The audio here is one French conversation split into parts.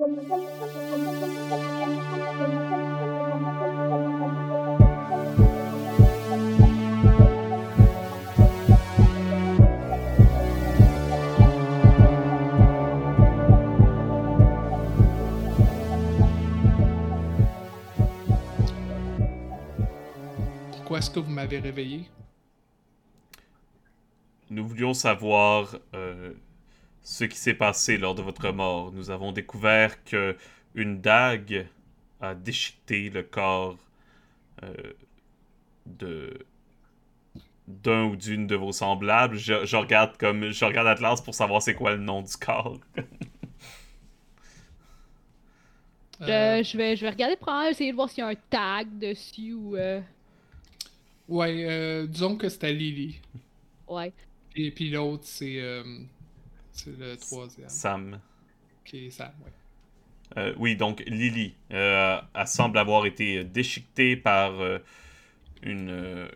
Pourquoi est-ce que vous m'avez réveillé? Nous voulions savoir euh, ce qui s'est passé lors de votre mort. Nous avons découvert que une dague a déchiqueté le corps euh, de d'un ou d'une de vos semblables. Je, je regarde comme je regarde Atlas pour savoir c'est quoi le nom du corps. Euh, Je, je vais, je vais regarder probablement essayer de voir s'il y a un tag dessus ou. euh, Ouais, euh, disons que c'était Lily. Ouais. Et puis l'autre, c'est euh, c'est le troisième, Sam. est Sam, ouais. Euh, oui, donc Lily, euh, elle semble avoir été déchiquetée par euh, une,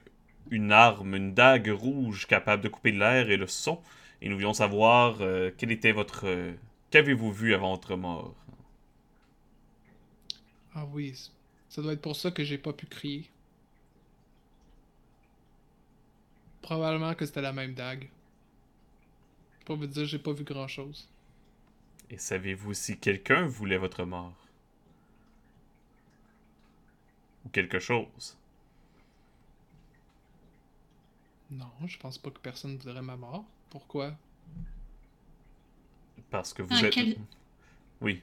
une arme, une dague rouge capable de couper l'air et le son. Et nous voulions savoir quel était votre. Qu'avez-vous vu avant votre mort? Ah oui, ça doit être pour ça que j'ai pas pu crier. Probablement que c'était la même dague. Je peux vous dire, j'ai pas vu grand chose. Et savez-vous si quelqu'un voulait votre mort? Ou quelque chose? Non, je pense pas que personne voudrait ma mort. Pourquoi? Parce que vous êtes. quel- Oui.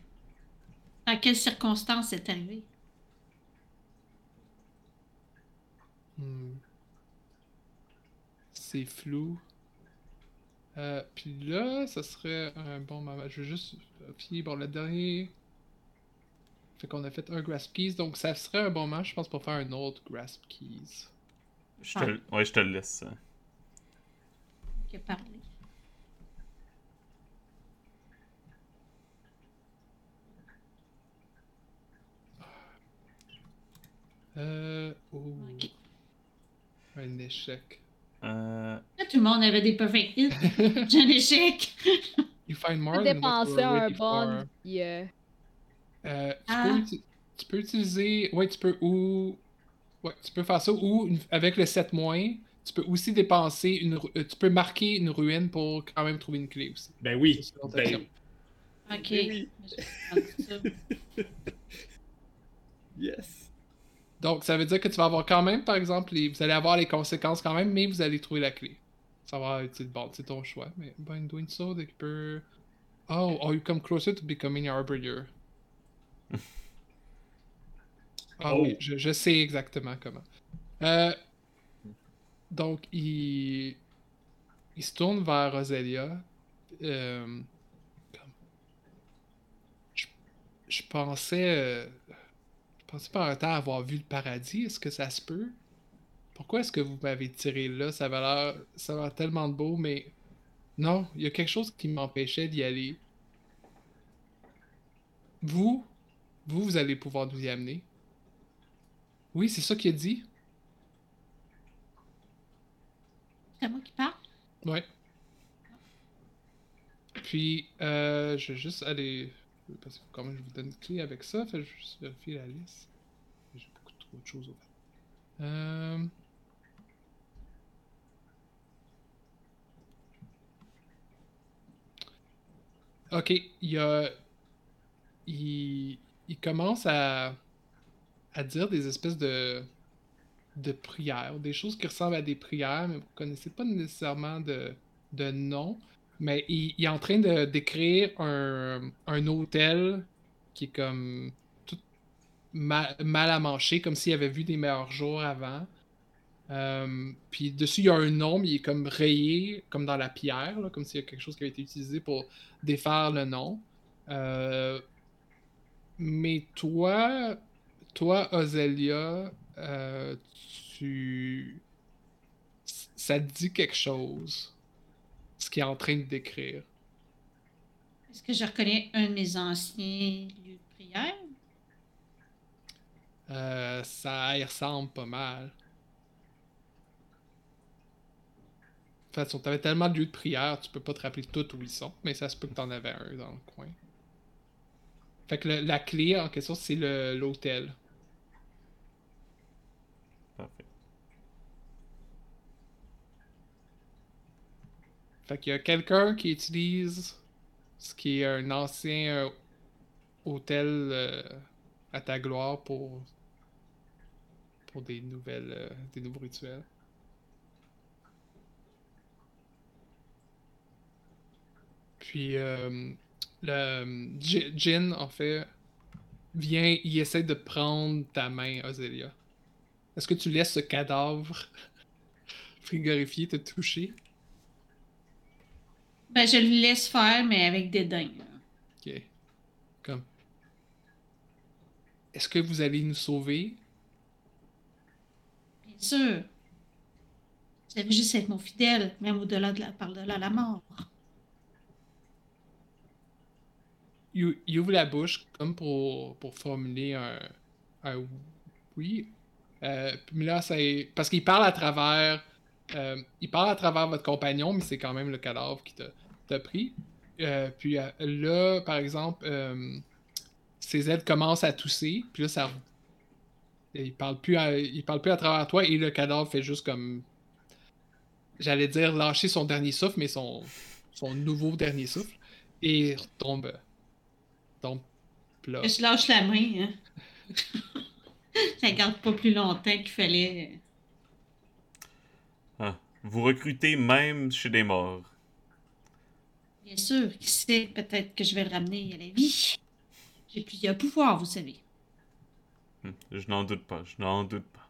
Dans quelles circonstances c'est arrivé? Hmm. C'est flou. Euh, puis là, ça serait un bon moment. Je vais juste finir. Bon, le dernier. Fait qu'on a fait un Grasp Keys, donc ça serait un bon moment, je pense, pour faire un autre Grasp Keys. Je te, le- ouais, je te le laisse. Qui a parlé? Euh. Oh. Un échec. Euh, tout le monde avait des perfect hits. J'ai un échec. You find Je more than what you un bon. puis, euh, tu, Ah. peux, tu peux utiliser. Ouais, tu peux ou. Ouais, tu peux faire ça ou une- avec le 7 moins. Tu peux aussi dépenser une. euh, tu peux marquer une ruine pour quand même trouver une clé aussi. Ben oui. Ben. Ok. Ben oui. Yes. Donc, ça veut dire que tu vas avoir quand même, par exemple, les- vous allez avoir les conséquences quand même, mais vous allez trouver la clé. Ça va être bon, c'est ton choix. Mais by doing so, they peut. Oh, oh, you come closer to becoming Arbiter. Ah Oh. oui, je, je sais exactement comment. Euh, donc, il, il se tourne vers Roselia. Euh, comme- je, je pensais. euh, je pensais par un temps avoir vu le paradis. Est-ce que ça se peut? Pourquoi est-ce que vous m'avez tiré là? Ça va l'air, ça va tellement de beau, mais non, il y a quelque chose qui m'empêchait d'y aller. Vous, vous, vous allez pouvoir nous y amener. Oui, c'est ça qu'il a dit. C'est moi qui parle? Ouais. Puis, euh, je vais juste aller. Parce que quand même, je vous donne une clé avec ça. Fait que je vais juste vérifier la liste. J'ai beaucoup trop de choses ouvertes. Euh... Ok, il a. Il, il commence à, à dire des espèces de, de prières, des choses qui ressemblent à des prières, mais vous connaissez pas nécessairement de, de nom. Mais il, est en train de d'écrire un, un hôtel qui est comme tout mal, mal à mancher, comme s'il avait vu des meilleurs jours avant. Euh, puis dessus, il y a un nom, mais il est comme rayé, comme dans la pierre, là, comme s'il y a quelque chose qui avait été utilisé pour défaire le nom. Euh, mais toi, toi, Ozelia, euh, tu. Ça te dit quelque chose. Ce qu'il est en train de décrire? Est-ce que je reconnais un de mes anciens lieux de prière? Ça y ressemble pas mal. En fait, t'avais tellement de lieux de prière, tu peux pas te rappeler tout où ils sont, mais ça se peut que t'en avais un dans le coin. Fait que le- la clé en question, c'est l'hôtel. Parfait. Fait qu'il y a quelqu'un qui utilise ce qui est un ancien euh, hôtel euh, à ta gloire pour pour des nouvelles euh, des nouveaux rituels. Puis euh, le J- Jin en fait vient, il essaie de prendre ta main, Ozélia. Est-ce que tu laisses ce cadavre frigorifié te toucher? Ben, je le laisse faire, mais avec dédain. Ok. Comme. Est-ce que vous allez nous sauver? Bien sûr. Vous avez juste être mon fidèle, même au-delà de la, par-delà la mort. Il, ouvre la bouche comme pour, pour formuler un, un oui. Euh, mais là, c'est. Parce qu'il parle à travers. euh, il parle à travers votre compagnon, mais c'est quand même le cadavre qui t'a pris. Euh, puis là, par exemple, ses ailes commencent à tousser, puis là, ça. Il parle, plus à, parle plus à travers toi et le cadavre fait juste comme. J'allais dire lâcher son dernier souffle, mais son, son nouveau dernier souffle. Et retombe. Tombe plat. Je lâche la main. Hein. Ça garde pas plus longtemps qu'il fallait. Ah. Vous recrutez même chez des morts. Bien sûr, qui sait, peut-être que je vais le ramener à la vie. J'ai plusieurs pouvoirs, vous savez. Hum, Je n'en doute pas, je n'en doute pas.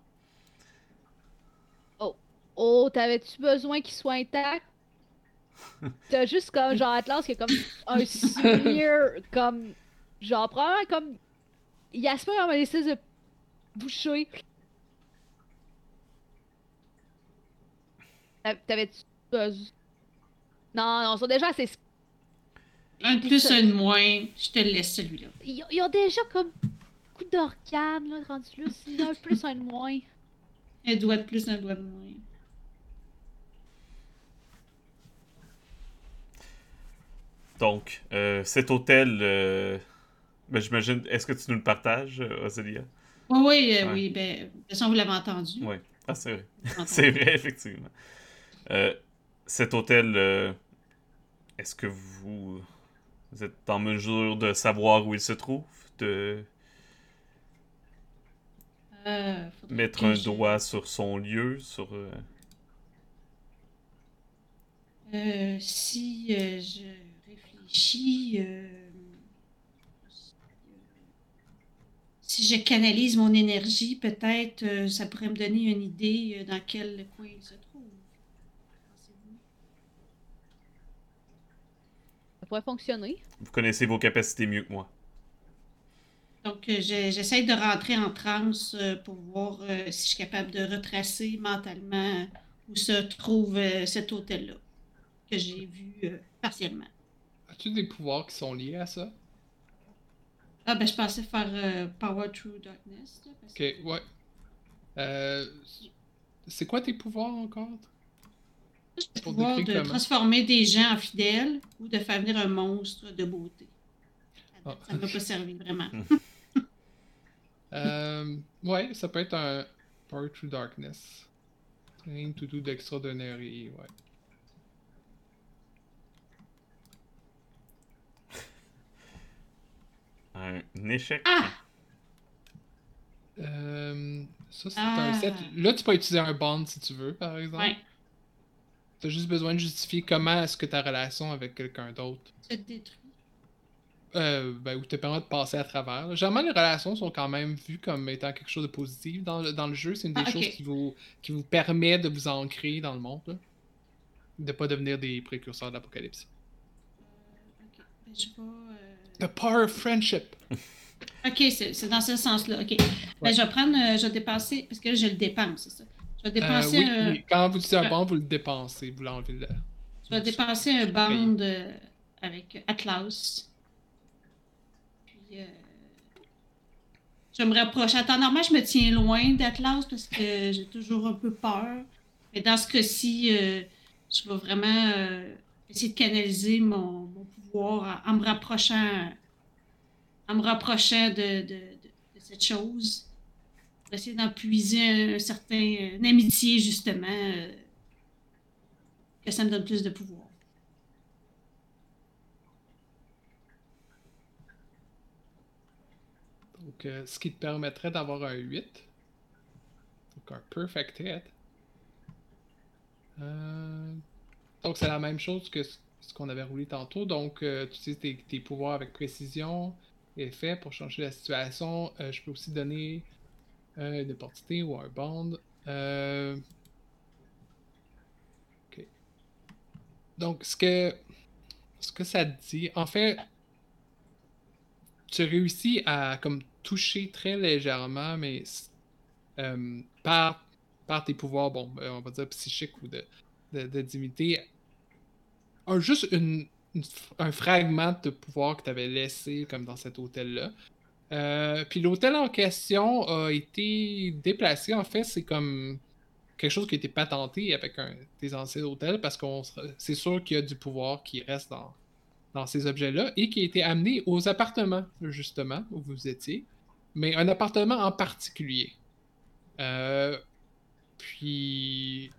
Oh, t'avais-tu besoin qu'il soit intact? T'as juste comme genre Atlas qui a comme un smear comme genre probablement comme Yasmin a laissé de boucher. T'a- T'avais-tu? Non, non, ils sont déjà assez. Un de plus, un de moins, je te laisse celui-là. Ils, ont- ils ont déjà comme beaucoup d'organes là, rendu là. C'est un de plus, un de moins. Un doigt de plus, un doigt de moins. Donc, euh, cet hôtel, euh, ben, j'imagine, est-ce que tu nous le partages, euh, Ozélia? Oui, oui, euh, Ouais. oui. Ben, de toute façon, vous l'avez entendu. Oui. Ah, c'est vrai. C'est vrai, effectivement. Euh, cet hôtel, euh, est-ce que vous, vous êtes en mesure de savoir où il se trouve? De Euh, mettre un je- doigt sur son lieu, sur... si je réfléchis, euh, si je canalise mon énergie, peut-être euh, ça pourrait me donner une idée euh, dans quel coin il se trouve. Ça pourrait fonctionner. Vous connaissez vos capacités mieux que moi. Donc, euh, je- j'essaie de rentrer en transe euh, pour voir euh, si je suis capable de retracer mentalement où se trouve euh, cet hôtel-là, que j'ai vu euh, partiellement. As-tu des pouvoirs qui sont liés à ça? Ah, ben, je pensais faire euh, Power Through Darkness. là, parce Ok, que- ouais. Euh, c'est quoi tes pouvoirs encore? le pouvoir de comment? transformer des gens en fidèles ou de faire venir un monstre de beauté. Ah. Ça ne m'a pas servi vraiment. Euh, ouais, ça peut être un Power Through Darkness. Rien to do d'extraordinaire, ouais. Un échec. Ah! Euh, ça, c'est Ah. un set. Là, tu peux utiliser un bond si tu veux, par exemple. Ouais, T'as juste besoin de justifier comment est-ce que ta relation avec quelqu'un d'autre. se détruit. Euh, ben, ou te permet de passer à travers. Généralement, les relations sont quand même vues comme étant quelque chose de positif dans le, dans le jeu. C'est une des Ah, choses qui vous, qui vous permet de vous ancrer dans le monde. Là. De pas devenir des précurseurs de l'apocalypse. Ok, ben, je vais. The power of friendship. Ok, c'est dans ce sens-là. Ok. Ben, je vais prendre. euh, je vais dépenser. Parce que là, je le dépense, c'est ça. Je vais Euh, dépenser oui, un. oui. Quand vous utilisez un bond, vous le dépensez. Vous l'enlevez là. Je vais dépenser un euh, avec Atlas. Puis. euh, je me rapprocher. En temps normal, je me tiens loin d'Atlas parce que j'ai toujours un peu peur. Mais dans ce cas-ci, euh, je vais vraiment euh, essayer de canaliser mon, mon pouvoir en, me rapprochant en me rapprochant de, de, de, cette chose. Essayer d'en puiser un, certain une amitié, justement, euh, que ça me donne plus de pouvoir. Donc, euh, ce qui te permettrait d'avoir un 8. Donc, un perfect hit. Euh, Donc, c'est la même chose que ce qu'on avait roulé tantôt. Donc, euh, tu utilises tes, pouvoirs avec précision, effet pour changer la situation. Euh, je peux aussi donner euh, une opportunité ou un bond. Donc, ce que, ce que ça te dit, en fait, tu réussis à comme toucher très légèrement, mais par, par tes pouvoirs, bon, on va dire psychiques ou de, de, de divinité, un, juste une, un fragment de pouvoir que tu avais laissé comme dans cet hôtel-là. Euh, puis l'hôtel en question a été déplacé, en fait, c'est comme quelque chose qui a été patenté avec un des anciens hôtels parce qu'on c'est sûr qu'il y a du pouvoir qui reste dans, dans ces objets-là et qui a été amené aux appartements, justement, où vous étiez, mais un appartement en particulier. Euh, puis,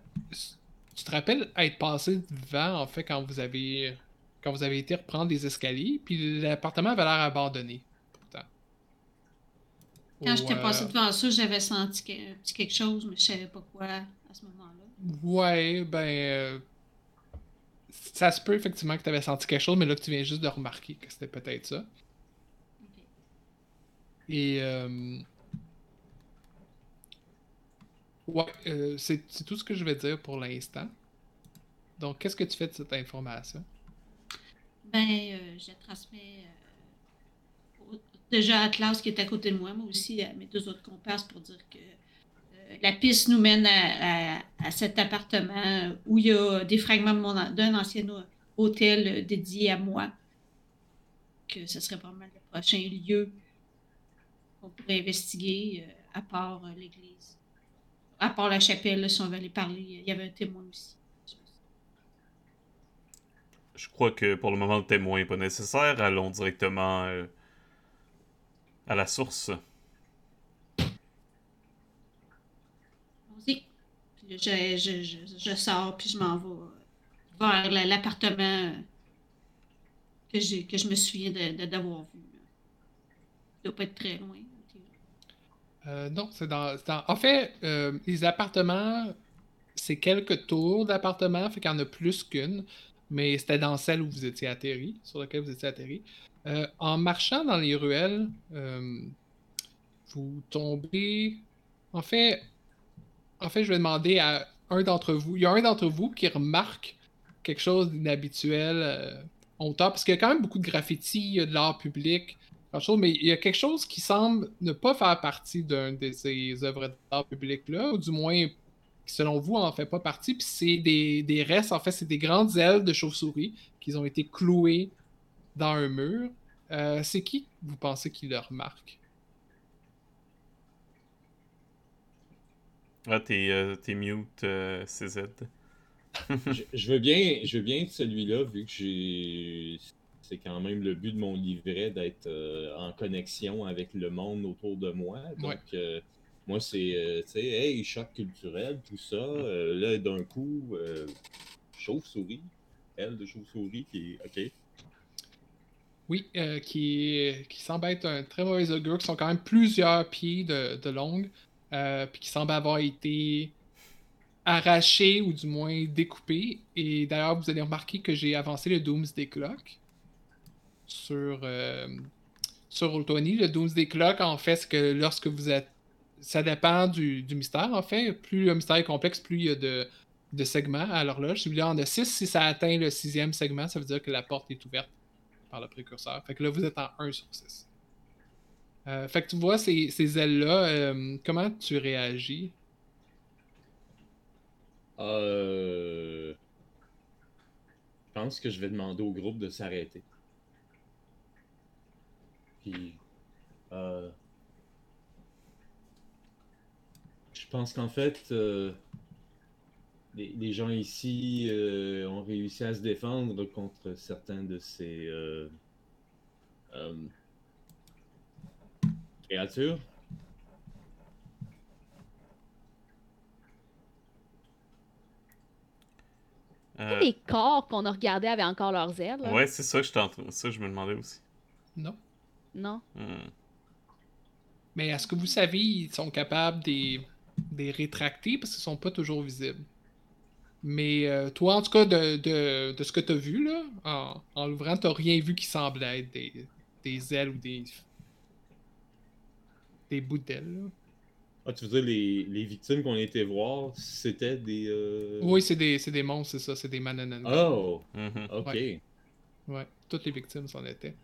tu te rappelles être passé devant, en fait, quand vous avez, quand vous avez été reprendre les escaliers, puis l'appartement avait l'air abandonné, pourtant. Quand j'étais euh, passée devant ça, j'avais senti un petit quelque chose, mais je savais pas quoi à ce moment-là. Ouais, ben. euh, ça se peut effectivement que tu avais senti quelque chose, mais là tu viens juste de remarquer que c'était peut-être ça. Et. euh, Ouais, euh, c'est tout ce que je vais dire pour l'instant. Donc, qu'est-ce que tu fais de cette information? Ben, euh, je transmets euh, déjà à Atlas qui est à côté de moi, moi aussi à mes deux autres comparses pour dire que euh, la piste nous mène à, cet appartement où il y a des fragments d'un ancien hô- hôtel dédié à moi. Que ce serait mal le prochain lieu qu'on pourrait investiguer, euh, à part l'église. À part la chapelle, là, si on veut aller parler, il y avait un témoin aussi. Je crois que pour le moment, le témoin n'est pas nécessaire. Allons directement euh, à la source. Là, je, je, je, je sors, puis je m'en vais vers la- l'appartement que, que je me souviens d'avoir vu. Il doit pas être très loin. Euh, non, c'est dans, En fait, euh, les appartements, c'est quelques tours d'appartements, fait qu'il y en a plus qu'une, mais c'était dans celle où vous étiez atterri, sur laquelle vous étiez atterri. Euh, en marchant dans les ruelles, vous tombez. En fait, en fait, je vais demander à un d'entre vous. Il y a un d'entre vous qui remarque quelque chose d'inhabituel en hauteur, parce qu'il y a quand même beaucoup de graffitis, il y a de l'art public, chose, mais il y a quelque chose qui semble ne pas faire partie d'un de ces œuvres d'art public-là, ou du moins, qui selon vous, en fait pas partie, puis c'est des, des restes, en fait, c'est des grandes ailes de chauve-souris qui ont été clouées dans un mur. Euh, c'est qui, vous pensez, qui le remarque? Ah, t'es euh, t'es mute, euh, CZ. je, je veux bien, je veux bien être celui-là, vu que j'ai. C'est quand même le but de mon livret d'être euh, en connexion avec le monde autour de moi. Donc, Ouais. euh, moi, c'est, euh, tu sais, hey, choc culturel, tout ça. là, d'un coup, chauve-souris. Elle de chauve-souris qui est. Ok. Oui, qui, qui semble être un très mauvais augure, qui sont quand même plusieurs pieds de, de longue, puis qui semble avoir été arraché ou du moins découpé. Et d'ailleurs, vous allez remarquer que j'ai avancé le Doomsday Clock sur, euh, sur Roll20. Le Doomsday Clock, en fait, c'est que lorsque vous êtes. Ça dépend du, du mystère, en fait. Plus le mystère est complexe, plus il y a de, de segments à l'horloge. Vous en a 6, si ça atteint le sixième segment, ça veut dire que la porte est ouverte par le précurseur. Fait que là, vous êtes en 1 sur 6. Euh, fait que tu vois ces, ces ailes-là, euh, comment tu réagis? Euh... Je pense que je vais demander au groupe de s'arrêter. Puis. euh, Je pense qu'en fait, euh, les, les gens ici euh, ont réussi à se défendre contre certains de ces. euh, euh, Créature. Euh, Les corps qu'on a regardés avaient encore leurs ailes. là. ouais, c'est ça train- ça que je me demandais aussi. Non. Non. Hmm. Mais est-ce que vous savez, ils sont capables des, des rétracter parce qu'ils sont pas toujours visibles? Mais euh, toi, en tout cas, de, de, de ce que tu as vu, là, en, en l'ouvrant, tu rien vu qui semblait être des, des ailes ou des, des bouts d'ailes. là. Ah, tu veux dire, les, les victimes qu'on était voir, c'était des. euh, Oui, c'est des, c'est des monstres, c'est ça, c'est des mananan. Oh, Mhm. ok. Ouais. Ouais, toutes les victimes s'en étaient.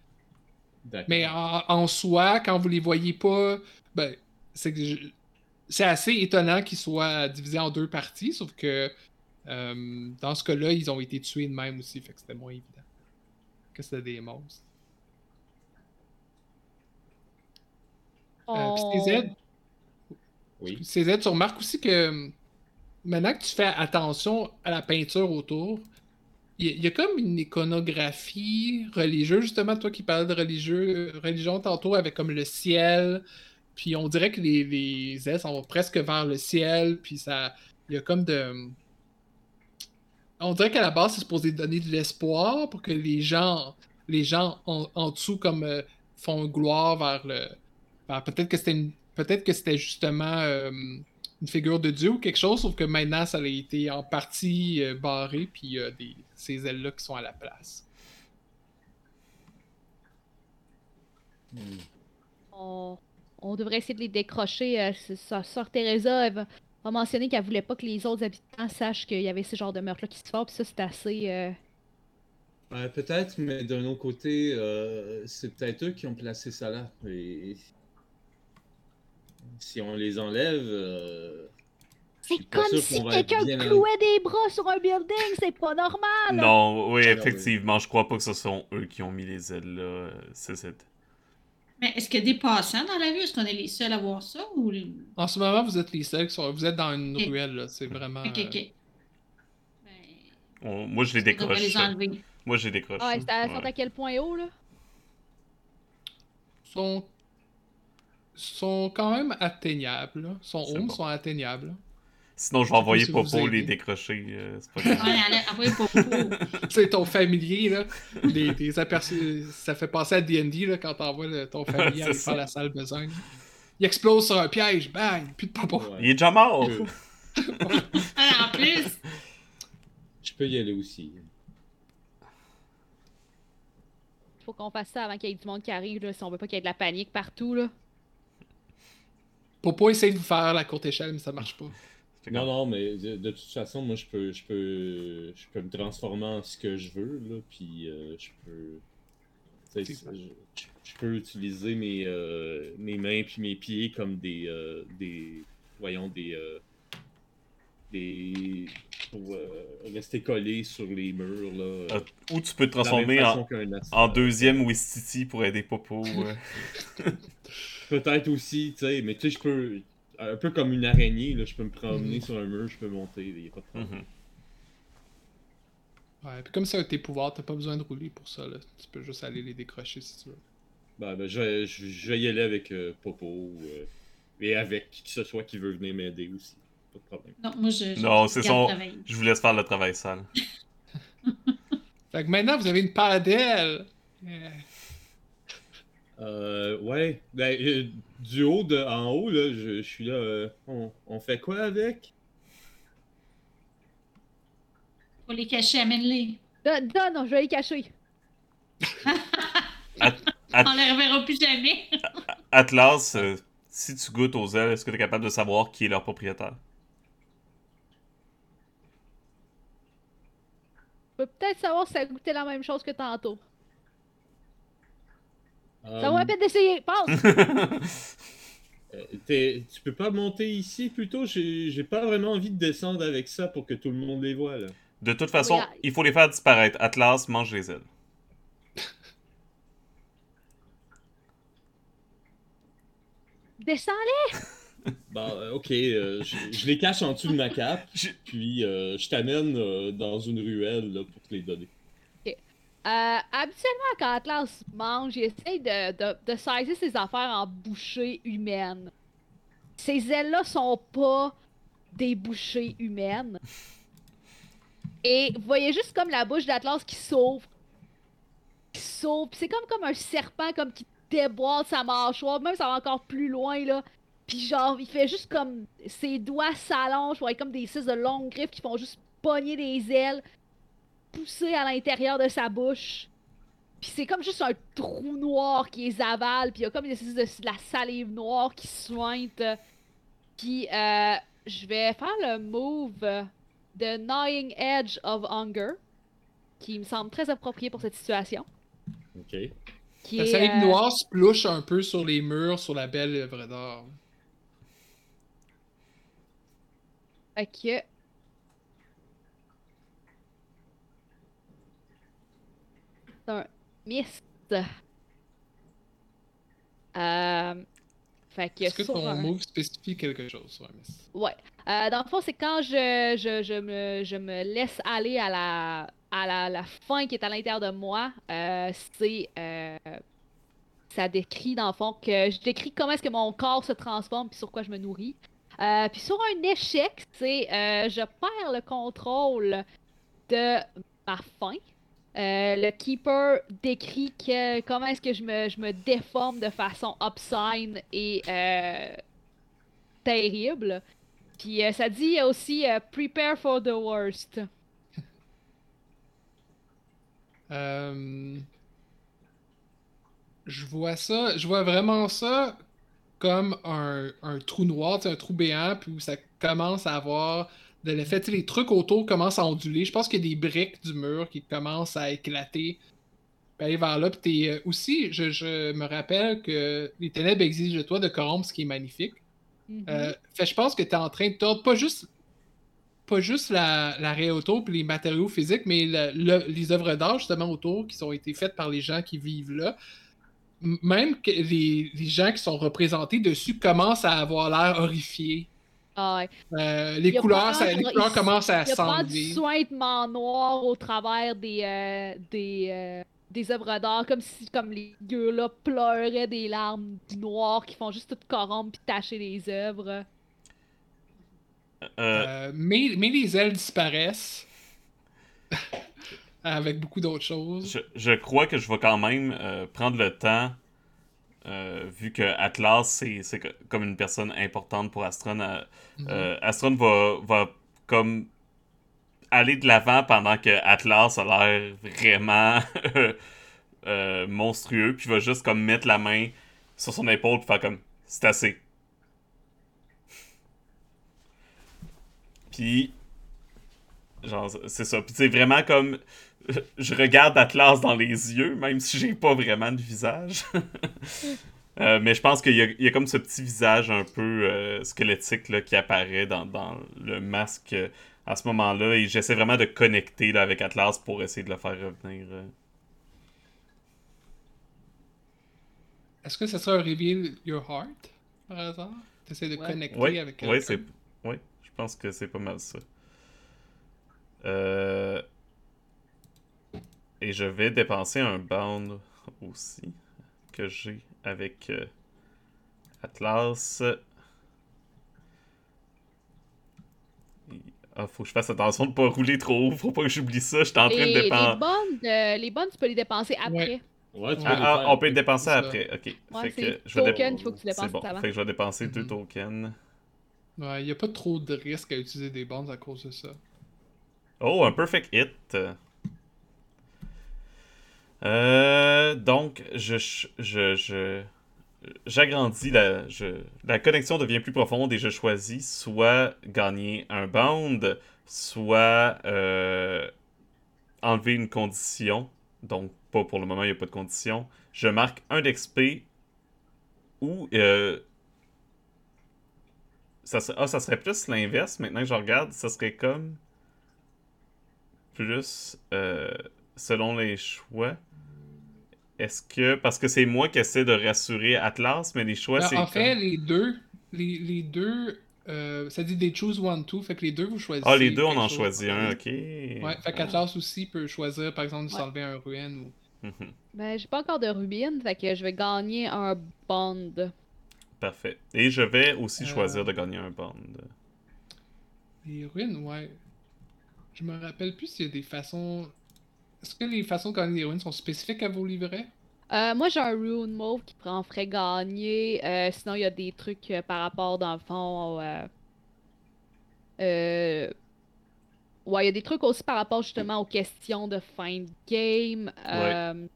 Mais en, en soi, quand vous les voyez pas, ben, c'est assez étonnant qu'ils soient divisés en deux parties, sauf que euh, dans ce cas-là, ils ont été tués de même aussi, fait que c'était moins évident que c'était des monstres. Euh, puis CZ, Oui. CZ, tu remarques aussi que hum, maintenant que tu fais attention à la peinture autour, il y, a- comme une iconographie religieuse, justement, toi qui parlais de religieux, religion tantôt, avec comme le ciel, puis on dirait que les, les ailes s'en vont presque vers le ciel, puis ça, il y a comme de... On dirait qu'à la base, c'est supposé donner de l'espoir pour que les gens, les gens en, en dessous comme euh, font gloire vers le, peut-être que c'était une- peut-être que c'était justement euh, une figure de Dieu ou quelque chose, sauf que maintenant ça a été en partie euh, barré, puis il y a des, ces ailes-là qui sont à la place. Hmm. On, on devrait essayer de les décrocher. euh. Sœur Teresa elle va, va mentionner qu'elle voulait pas que les autres habitants sachent qu'il y avait ce genre de meurtre-là qui se fait. Puis ça, c'est assez. euh, Euh, peut-être, mais d'un autre côté, euh, c'est peut-être eux qui ont placé ça là. Et si on les enlève, euh, C'est comme si quelqu'un bien clouait des bras sur un building. C'est pas normal. Non, oui, Ah, effectivement, je crois pas que ce sont eux qui ont mis les ailes là. C'est cette. Mais est-ce qu'il y a des passants dans la rue? Est-ce qu'on est les seuls à voir ça? Ou... En ce moment, vous êtes les seuls qui sont. Vous êtes dans une ruelle, là. C'est vraiment. Ok, ok. euh, Ben, on- Moi, je les décroche. les enlever? Moi, je les décroche. Ah, ouais, c'est à, Ouais. sont à quel point haut, là? sont. Sont quand même atteignables, là. Sont bon. sont atteignables? Sinon, je vais sais envoyer si Popo les décrocher. euh, c'est pas grave. Ouais, allez, envoyez Popo. C'est ton familier, là. Aperçus. Ça fait penser à DD, là, quand t'envoies ton familier aller faire la salle besogne. Il explose sur un piège, bang! Plus de popo. ouais. Il est déjà mort! En plus, je peux y aller aussi. Faut qu'on fasse ça avant qu'il y ait du monde qui arrive, là, si on veut pas qu'il y ait de la panique partout, là. Popo essaye de vous faire la courte échelle, mais ça marche pas. Non, non, mais de, de toute façon, moi, je peux, je peux, je peux me transformer en ce que je veux, là, puis euh, je peux, je, je peux utiliser mes, euh, mes mains puis mes pieds comme des, euh, des, voyons, des, euh, des, pour euh, rester collés sur les murs, là. Euh, Ou tu peux te transformer en, en deuxième Wistiti pour aider Popo. Peut-être aussi, tu sais, mais tu sais, je peux, un peu comme une araignée, là, je peux me promener Mhm. sur un mur, je peux monter, il a pas de problème. Mhm. Ouais, puis comme de tes pouvoirs, t'as pas besoin de rouler pour ça, là. Tu peux juste aller les décrocher si tu veux. Ben, ben, je, vais, je, je vais y aller avec euh, Popo. euh, et avec qui que ce soit qui veut venir m'aider aussi. Pas de problème. non, moi, je. je- Non, c'est son- travail. Je vous laisse faire le travail sale. Fait que maintenant, vous avez une d'ailes! Yeah. Euh, ouais. Ben, euh, du haut de, en haut, là, je, je suis là. euh, on, on fait quoi avec? Faut les cacher, amène-les. Donne, donne, je vais les cacher. At- On les reverra plus jamais. Atlas, euh, si tu goûtes aux ailes, est-ce que tu es capable de savoir qui est leur propriétaire? Je peux peut-être savoir si ça goûtait la même chose que tantôt. Ça vaut la peine d'essayer. Passe! euh, Tu peux pas monter ici plutôt? J'ai pas vraiment envie de descendre avec ça pour que tout le monde les voit, là. De toute façon, Oui, ah. il faut les faire disparaître. Atlas mange les ailes. Descends-les! Bon, euh, ok, euh, je, je les cache en dessous de ma cape, puis euh, je t'amène euh, dans une ruelle là, pour te les donner. Euh, habituellement, quand Atlas mange, il essaye de, de, saisir ses affaires en bouchées humaines. Ces ailes-là sont pas des bouchées humaines. Et vous voyez juste comme la bouche d'Atlas qui s'ouvre. Qui s'ouvre. C'est comme, un serpent comme qui déboîte sa mâchoire. Même ça va encore plus loin, là. Puis genre, il fait juste comme... Ses doigts s'allongent. Voyez comme des six de longues griffes qui font juste pogner des ailes. Pousser à l'intérieur de sa bouche. Puis c'est comme juste un trou noir qui les avale. Puis il y a comme des espèces de, de la salive noire qui sointe. Puis euh, je vais faire le move de Gnawing Edge of Hunger. Qui me semble très approprié pour cette situation. Ok. Qui La est, salive euh, noire se plouche un peu sur les murs, sur la belle œuvre d'art. Ok. Un miss. Euh, fait que Est-ce que ton un- move spécifie quelque chose sur un miss? Ouais. Euh, dans le fond, c'est quand je, je, je, me, je me laisse aller à la, à la, la faim qui est à l'intérieur de moi. euh, c'est. euh, ça décrit, dans le fond, que je décris comment est-ce que mon corps se transforme puis sur quoi je me nourris. Puis sur un échec, c'est. je perds le contrôle de ma faim. Euh, le keeper décrit que, comment est-ce que je me, déforme de façon obscene et euh, terrible. Puis euh, ça dit aussi prepare for the worst. Je vois ça, je vois vraiment ça comme un, un trou noir, un trou béant, puis où ça commence à avoir de l'effet. Les trucs autour commencent à onduler. Je pense qu'il y a des briques du mur qui commencent à éclater. Puis aller vers là. Puis t'es, euh, aussi, je, je me rappelle que les ténèbres exigent de toi de corrompre ce qui est magnifique. Mhm. Euh, fait, je pense que tu es en train de tordre pas juste pas juste la, autour puis les matériaux physiques, mais le- le- les œuvres d'art justement autour qui ont été faites par les gens qui vivent là. Même que les, les gens qui sont représentés dessus commencent à avoir l'air horrifiés. Ah ouais. Euh, les couleurs, ça- les il- couleurs commencent à Il y a pas du s'enlever. sointement noir au travers des euh, des euh, des œuvres d'art, comme si comme les gueux là pleuraient des larmes noires qui font juste tout corrompre puis tacher les œuvres. Euh, Euh, mais, mais les ailes disparaissent. Avec beaucoup d'autres choses. je, je crois que je vais quand même euh, prendre le temps, euh, vu que Atlas, c'est c'est co- comme une personne importante pour Astron. euh, Mhm. euh, Astron va, va comme aller de l'avant pendant que Atlas a l'air vraiment euh, monstrueux, puis va juste comme mettre la main sur son épaule, puis faire comme c'est assez. Puis, genre, c'est ça. Puis, c'est vraiment comme. Je regarde Atlas dans les yeux, même si j'ai pas vraiment de visage. Euh, mais je pense qu'il y, a- il y a comme ce petit visage un peu euh, squelettique là, qui apparaît dans, dans le masque euh, à ce moment-là. Et j'essaie vraiment de connecter là, avec Atlas pour essayer de le faire revenir. Est-ce que ça sera un Reveal Your Heart, par hasard? T'essaies de Ouais. connecter Oui, avec ouais, quelqu'un? c'est. Oui, je pense que c'est pas mal ça. Euh... Et je vais dépenser un bound aussi que j'ai avec euh, Atlas. Ah, faut que je fasse attention de pas rouler trop haut, faut pas que j'oublie ça. J'étais en train Les, de les dépenser. bonnes, euh, les bonnes, tu peux les dépenser après. Ouais, tu peux Ah, les ah, faire. on peut le dépenser après, ok. Ouais, fait que je vais dé- token qu'il faut que tu C'est dépenses bon, avant. fait que je vais dépenser deux Mhm. tokens. Ouais, y a pas trop de risque à utiliser des bonds à cause de ça. Oh, un perfect hit. Euh, donc, je, j'agrandis la, la connexion devient plus profonde et je choisis soit gagner un bound, soit euh, enlever une condition. Donc, pas pour le moment, il n'y a pas de condition. Je marque un d'XP ou euh, ça, ah, ça serait plus l'inverse. Maintenant que je regarde, ça serait comme plus selon les choix. Est-ce que. Parce que c'est moi qui essaie de rassurer Atlas, mais les choix, Ben, c'est. en comme- fait, les deux, les, les deux Euh, ça dit des choose one, two, fait que les deux vous choisissez. Ah, les deux, on en chose. choisit un, ok. Ouais, fait qu'Atlas aussi peut choisir, par exemple, de Ouais. s'enlever un ruine ou. Mhm. Ben, j'ai pas encore de rubine, fait que je vais gagner un bond. Parfait. Et je vais aussi Euh. choisir de gagner un bond. Les ruines, ouais. Je me rappelle plus s'il y a des façons. Est-ce que les façons de gagner des ruines sont spécifiques à vos livrets? Euh, moi, j'ai un rune move qui prend ferait gagner. Euh, sinon, il y a des trucs euh, par rapport, dans le fond. Euh... euh, Ouais, il y a des trucs aussi par rapport justement aux questions de fin de game. Euh,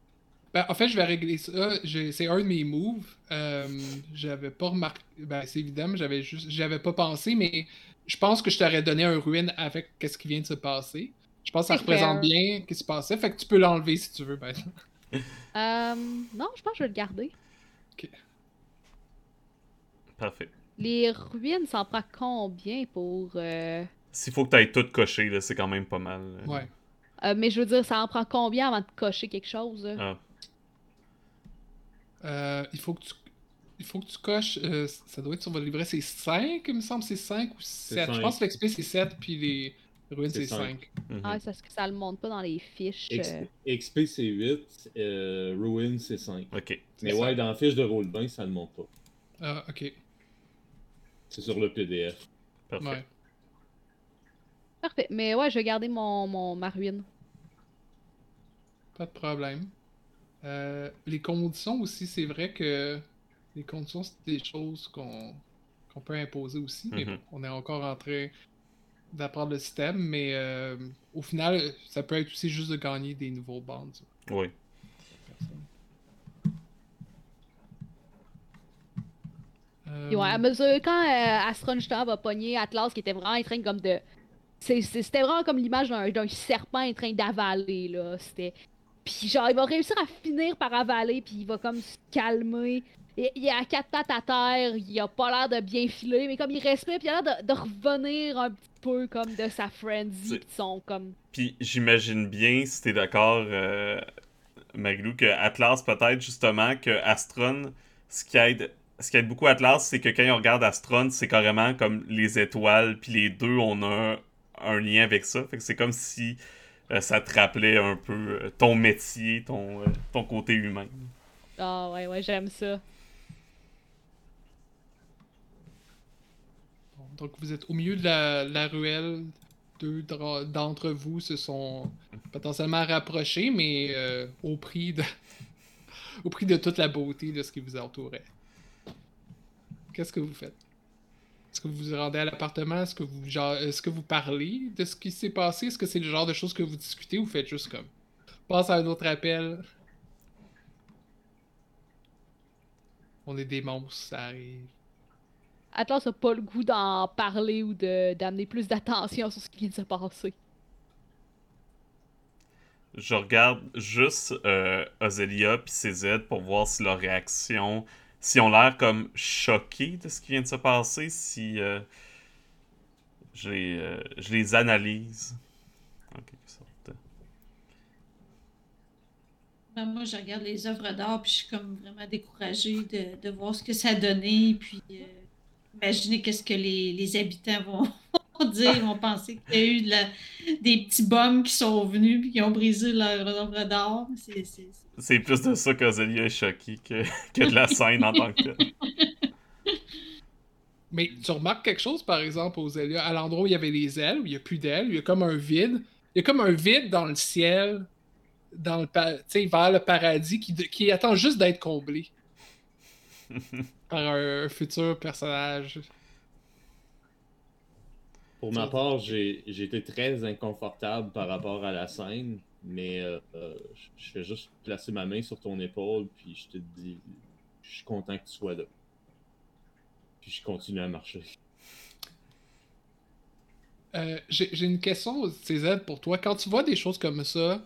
Ben, en fait, je vais régler ça. J'ai- C'est un de mes moves. Euh, j'avais pas remarqué. Ben, c'est évident, mais j'avais juste. J'avais pas pensé, mais je pense que je t'aurais donné un ruine avec qu'est-ce qui vient de se passer. Je pense que ça représente fair. bien ce qui se passait. Fait que tu peux l'enlever si tu veux, ben. euh, Non, je pense que je vais le garder. Parfait. Les ruines, ça en prend combien pour. euh, S'il faut que tu ailles tout cocher, là, c'est quand même pas mal. là. Ouais. euh, mais je veux dire, ça en prend combien avant de cocher quelque chose? là? Ah. Euh, il faut que tu. Il faut que tu coches. euh, ça doit être sur votre livret. C'est 5, il me semble. C'est 5 ou 7. Je cinq. pense que l'XP c'est 7, puis les ruines C'est c'est cinq. 5. Mhm. Ah, c'est parce que ça le montre pas dans les fiches. X- euh. XP c'est 8, euh, Ruin c'est 5. Ok. Mais ça. ouais, dans la fiche de roll 20, ça ne monte pas. Ah, ok. C'est sur le PDF. Parfait. Ouais. Parfait. Mais ouais, je vais garder mon, mon ma ruine. Pas de problème. Euh, les conditions aussi, c'est vrai que les conditions, c'est des choses qu'on qu'on peut imposer aussi. Mais Mhm. bon, on est encore en train d'apprendre le système. Mais euh, au final, ça peut être aussi juste de gagner des nouveaux bands. Oui. Euh, ouais, à mesure, quand euh, Astron justement va pogner Atlas qui était vraiment en train comme de. C'était vraiment comme l'image d'un d'un serpent en train d'avaler, là. C'était. Puis genre, il va réussir à finir par avaler, puis il va comme se calmer. Il, il est à quatre pattes à terre, il a pas l'air de bien filer, mais comme il respire, puis il a l'air de, de revenir un petit peu comme de sa frenzy, pis son comme. Puis j'imagine bien, si t'es d'accord, euh, Maglou, que Atlas, peut-être justement, que Astron, ce qui aide, ce qui aide beaucoup Atlas, c'est que quand on regarde Astron, c'est carrément comme les étoiles, puis les deux, on a un, un lien avec ça. Fait que c'est comme si euh, ça te rappelait un peu euh, ton métier, ton, euh, ton côté humain. Ah ouais, ouais, j'aime ça. Donc vous êtes au milieu de la, ruelle. Deux d'entre vous se sont potentiellement rapprochés, mais euh, au prix de au prix de toute la beauté de ce qui vous entourait. Qu'est-ce que vous faites? Est-ce que vous vous rendez à l'appartement? Est-ce que vous genre, est-ce que vous parlez de ce qui s'est passé? Est-ce que c'est le genre de choses que vous discutez ou faites juste comme passe à un autre appel? On est des monstres, ça arrive. Atlas a pas le goût d'en parler ou de d'amener plus d'attention sur ce qui vient de se passer. Je regarde juste euh, Ozelia puis CZ pour voir si leur réaction, si ont l'air comme choqués de ce qui vient de se passer, si euh, je, les, euh, je les analyse. En quelque sorte. Moi, je regarde les œuvres d'art, puis je suis comme vraiment découragée de, de voir ce que ça a donné, puis euh, imaginer qu'est-ce que les, les habitants vont, vont dire, vont penser qu'il y a eu de la- des petits bums qui sont venus, puis qui ont brisé leurs œuvres d'art. C'est- c'est- c'est- C'est plus de ça qu'Ozelia est choquée que, que de la scène en tant que telle. Mais tu remarques quelque chose, par exemple, aux à l'endroit où il y avait les ailes, où il n'y a plus d'ailes, il y a comme un vide. Il y a comme un vide dans le ciel, dans le pa- tu sais, vers le paradis, qui, qui attend juste d'être comblé par un, futur personnage. Pour ma part, j'ai été très inconfortable par rapport à la scène, mais euh, je- fais juste placer ma main sur ton épaule, puis je te dis, je suis content que tu sois là. Puis je continue à marcher. Euh, J'ai j'ai une question, CZ, pour toi. Quand tu vois des choses comme ça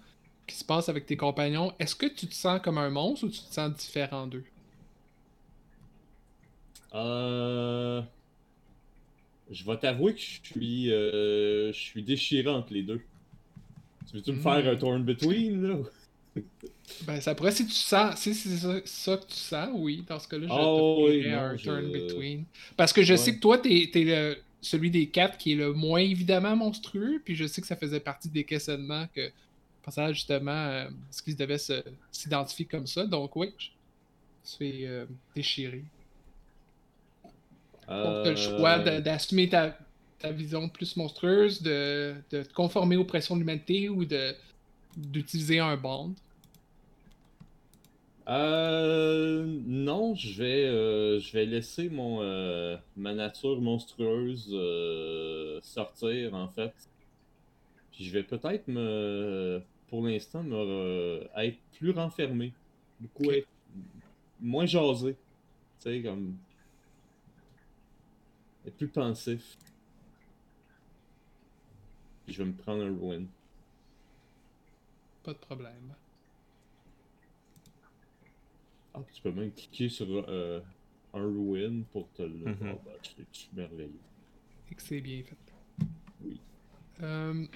qui se passent avec tes compagnons, est-ce que tu te sens comme un monstre ou tu te sens différent d'eux? Euh... Je vais t'avouer que je suis, euh, je suis déchiré entre les deux. Tu veux-tu me Hmm. faire un turn between, là? Ben, ça pourrait, si tu sens, si c'est ça, ça que tu sens, oui, dans ce cas-là, je Oh, te oui, ferai non, un je- turn between. Parce que je sais que toi, t'es es le, celui des quatre qui est le moins évidemment monstrueux, puis je sais que ça faisait partie des questionnements que pensais justement euh, ce qu'ils devaient s'identifier comme ça. Donc, oui, je je suis euh, déchiré. Donc, t'as le choix de- Euh, d'assumer ta, ta vision plus monstrueuse, de, de te conformer aux pressions de l'humanité ou de d'utiliser un bond? Euh, non, je vais, euh, je vais laisser mon, euh, ma nature monstrueuse sortir, en fait. Puis je vais peut-être me, pour l'instant, me être plus renfermé. Beaucoup Ok. être moins jasé. Tu sais, comme. Plus pensif. Puis je vais me prendre un ruin. Pas de problème. Ah, tu peux même cliquer sur euh, un ruin pour te le. Mhm. Ah, bah, c'est c'est merveilleux. Et que c'est bien fait. Oui. Euh,